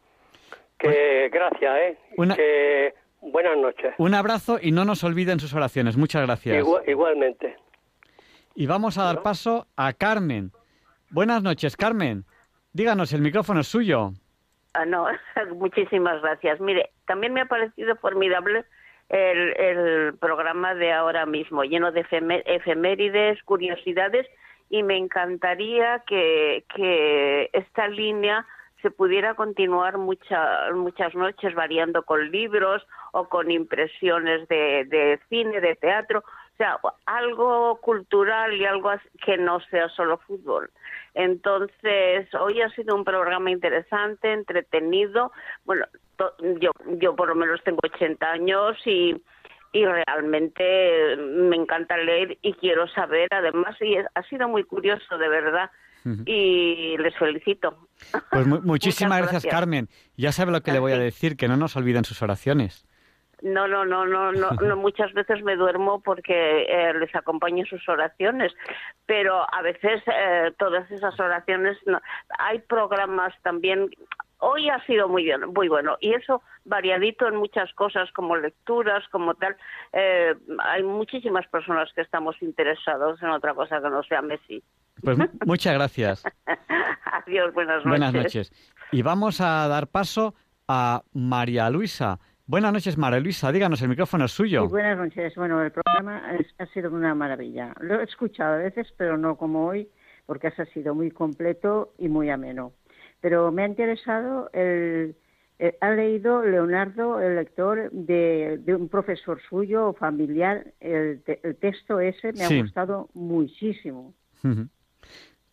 Que gracias, ¿eh? Una- Que buenas noches. Un abrazo y no nos olviden sus oraciones. Muchas gracias. Igua- igualmente. Y vamos a dar paso a Carmen. Buenas noches, Carmen. Díganos, el micrófono es suyo. Ah, no, muchísimas gracias. Mire, también me ha parecido formidable el, el programa de ahora mismo, lleno de efemé- efemérides, curiosidades, y me encantaría que, que esta línea se pudiera continuar mucha- muchas noches variando con libros o con impresiones de, de cine, de teatro, o sea, algo cultural y algo que no sea solo fútbol. Entonces, hoy ha sido un programa interesante, entretenido. Bueno, yo, yo por lo menos tengo 80 años y, y realmente me encanta leer y quiero saber, además, y ha sido muy curioso, de verdad. Y les felicito. Pues mu- muchísimas gracias, gracias. Carmen. Ya sabe lo que le voy a decir, que no nos olviden sus oraciones. No, no, no, no, no, no, muchas veces me duermo porque eh, les acompaño sus oraciones, pero a veces eh, todas esas oraciones, no. hay programas también. Hoy ha sido muy bien, muy bueno y eso variadito en muchas cosas como lecturas, como tal. Eh, hay muchísimas personas que estamos interesados en otra cosa que no sea Messi. Pues mu- muchas gracias. Adiós, buenas noches. Buenas noches. Y vamos a dar paso a María Luisa. Buenas noches, María Luisa. Díganos, el micrófono es suyo. Sí, buenas noches. Bueno, el programa es- ha sido una maravilla. Lo he escuchado a veces, pero no como hoy, porque ha sido muy completo y muy ameno. Pero me ha interesado el... eh, ha leído Leonardo, el lector, de, de un profesor suyo, familiar, el, te- el texto ese me Sí. ha gustado muchísimo.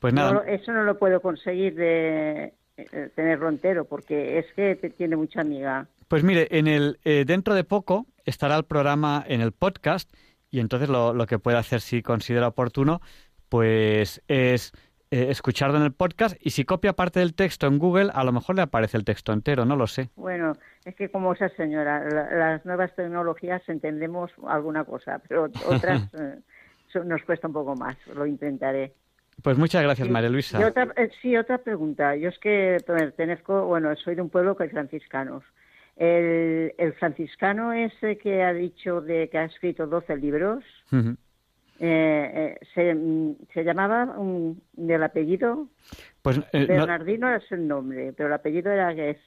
Pues nada, eso no lo puedo conseguir de eh, tenerlo entero, porque es que tiene mucha amiga. pues mire, en el eh, dentro de poco estará el programa en el podcast y entonces lo, lo que puede hacer si considera oportuno, pues es eh, escucharlo en el podcast y si copia parte del texto en Google, a lo mejor le aparece el texto entero, no lo sé. Bueno, es que como esa señora, la- las nuevas tecnologías entendemos alguna cosa, pero otras eh, nos cuesta un poco más. Lo intentaré. Pues muchas gracias, María Luisa. Y otra, eh, sí, otra pregunta. Yo es que pertenezco, bueno, soy de un pueblo que hay franciscanos. El, el franciscano ese que ha dicho de que ha escrito 12 libros, Ujú. eh, eh, se, mm, se llamaba un, del apellido Pues, eh, no, Bernardino es el nombre, pero el apellido era que es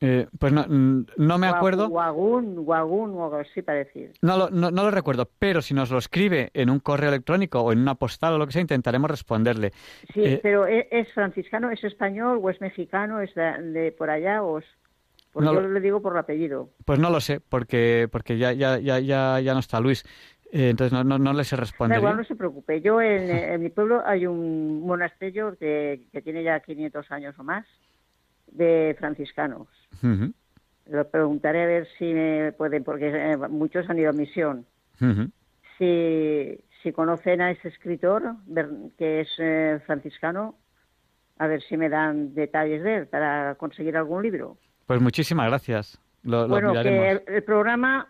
eh, pues no, no me acuerdo. Guagún, Guagún o algo así para decir. No lo, no, no lo recuerdo, pero si nos lo escribe en un correo electrónico o en una postal o lo que sea, intentaremos responderle. Sí, Eh, pero ¿e- ¿es, franciscano, es español o es mexicano, es de, de por allá o es... Porque yo lo- le digo por el apellido. Pues no lo sé, porque, porque ya, ya, ya, ya, ya no está Luis. Eh, entonces no, no, no le sé responder. igual, no se preocupe. Yo en, en mi pueblo hay un monasterio que, que tiene ya 500 años o más de franciscanos. Lo preguntaré a ver si me pueden, porque eh, muchos han ido a misión. Si, si conocen a ese escritor, que es eh, franciscano, a ver si me dan detalles de él para conseguir algún libro. Pues muchísimas gracias. Lo, lo bueno, que miraremos. el, el programa,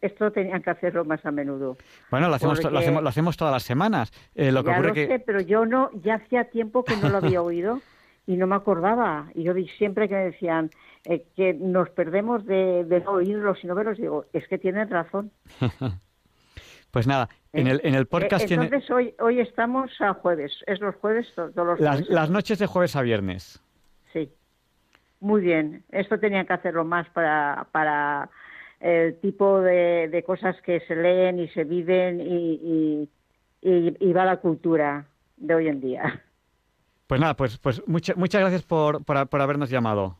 esto tenían que hacerlo más a menudo. Bueno, lo hacemos, lo hacemos, lo hacemos todas las semanas. Eh, lo que ocurre lo que sé, pero yo no, ya hacía tiempo que no lo había oído y no me acordaba. Y yo siempre que me decían eh, que nos perdemos de, de no oírlos y no verlos, digo, es que tienen razón. Pues nada, en el, en el podcast Eh, tiene Entonces hoy hoy estamos a jueves, es los jueves to- todos los las, jueves. las noches de jueves a viernes. Sí. Muy bien. Esto tenían que hacerlo más para, para el tipo de, de cosas que se leen y se viven y, y, y- y va la cultura de hoy en día. Pues nada, pues, pues mucha- muchas gracias por, por, por habernos llamado.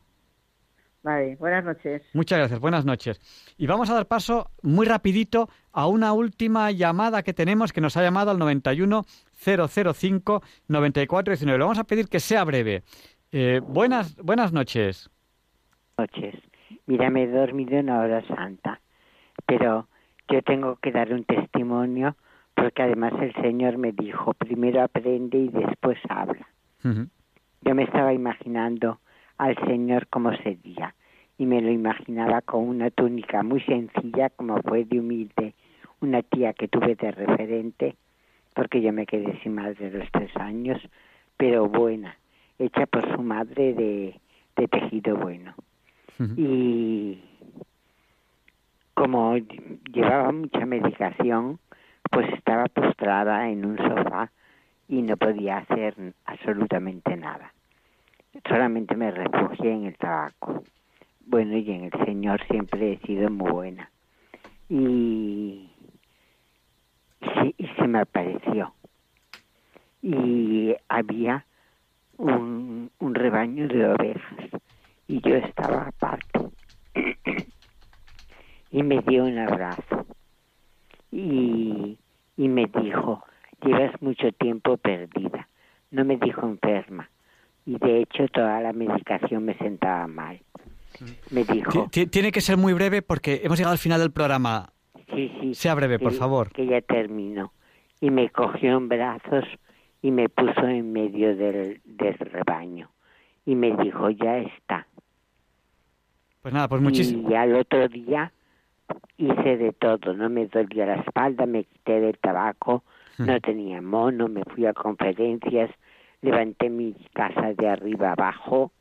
Vale, buenas noches. Muchas gracias, buenas noches. Y vamos a dar paso muy rapidito a una última llamada que tenemos que nos ha llamado al 91 005 9419. Le vamos a pedir que sea breve. Eh, buenas, buenas noches. noches. Mira, me he dormido en la hora santa, pero yo tengo que dar un testimonio porque además el Señor me dijo, primero aprende y después habla. Yo me estaba imaginando al Señor como sería y me lo imaginaba con una túnica muy sencilla como fue de humilde una tía que tuve de referente porque yo me quedé sin madre los tres años pero buena hecha por su madre de, de tejido bueno. Y como llevaba mucha medicación pues estaba postrada en un sofá y no podía hacer absolutamente nada solamente me refugié en el tabaco. Bueno, y en el Señor siempre he sido muy buena. Y, se me apareció. Y había un, un rebaño de ovejas y yo estaba aparte. y me dio un abrazo. Y, y me dijo, llevas mucho tiempo perdida. No me dijo enferma y de hecho toda la medicación me sentaba mal. Me dijo, Ti- ti- Tiene que ser muy breve porque hemos llegado al final del programa. sí, sí, Sea breve, por favor. que ya terminó. Y me cogió en brazos y me puso en medio del, del rebaño. Y me dijo, ya está. Pues nada, pues muchísimo. Y al otro día hice de todo. No me dolía la espalda, me quité del tabaco, no tenía mono, me fui a conferencias, levanté mi casa de arriba abajo,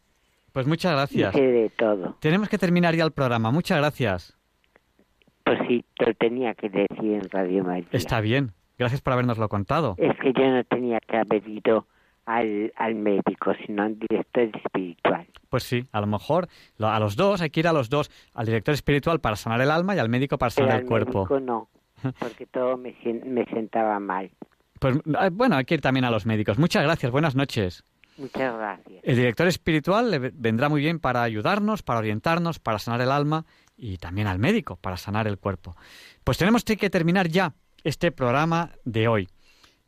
Pues muchas gracias. hice de todo. Tenemos que terminar ya el programa. Muchas gracias. Pues sí, lo tenía que decir en Radio María. Está bien. Gracias por habernoslo contado. Es que yo no tenía que haber ido al, al médico, sino al director espiritual. Pues sí, a lo mejor a los dos, hay que ir a los dos, al director espiritual para sanar el alma y al médico para Pero sanar al el cuerpo. médico no, porque todo me, sentaba mal. Pues bueno, hay que ir también a los médicos. Muchas gracias, buenas noches. Muchas gracias. El director espiritual le ve- vendrá muy bien para ayudarnos, para orientarnos, para sanar el alma y también al médico para sanar el cuerpo. Pues tenemos que terminar ya este programa de hoy.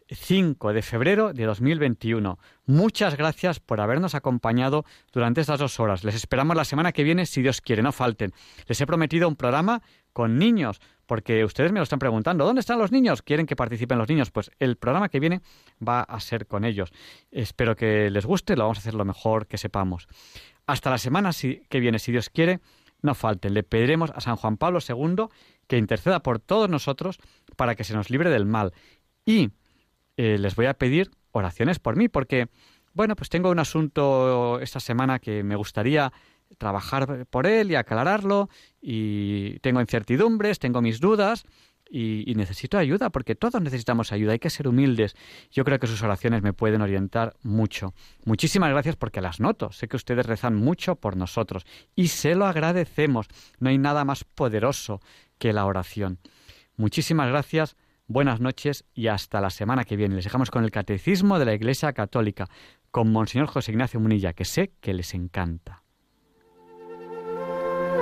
5 de febrero de 2021. Muchas gracias por habernos acompañado durante estas dos horas. Les esperamos la semana que viene, si Dios quiere, no falten. Les he prometido un programa con niños, porque ustedes me lo están preguntando, ¿dónde están los niños? ¿Quieren que participen los niños? Pues el programa que viene va a ser con ellos. Espero que les guste, lo vamos a hacer lo mejor que sepamos. Hasta la semana que viene, si Dios quiere, no falten. Le pediremos a San Juan Pablo II que interceda por todos nosotros para que se nos libre del mal. Y eh, les voy a pedir oraciones por mí, porque, bueno, pues tengo un asunto esta semana que me gustaría trabajar por él y aclararlo, y tengo incertidumbres, tengo mis dudas, y, y necesito ayuda, porque todos necesitamos ayuda, hay que ser humildes. Yo creo que sus oraciones me pueden orientar mucho. Muchísimas gracias porque las noto, sé que ustedes rezan mucho por nosotros, y se lo agradecemos. No hay nada más poderoso que la oración. Muchísimas gracias. Buenas noches y hasta la semana que viene. Les dejamos con el Catecismo de la Iglesia Católica, con Monseñor José Ignacio Munilla, que sé que les encanta.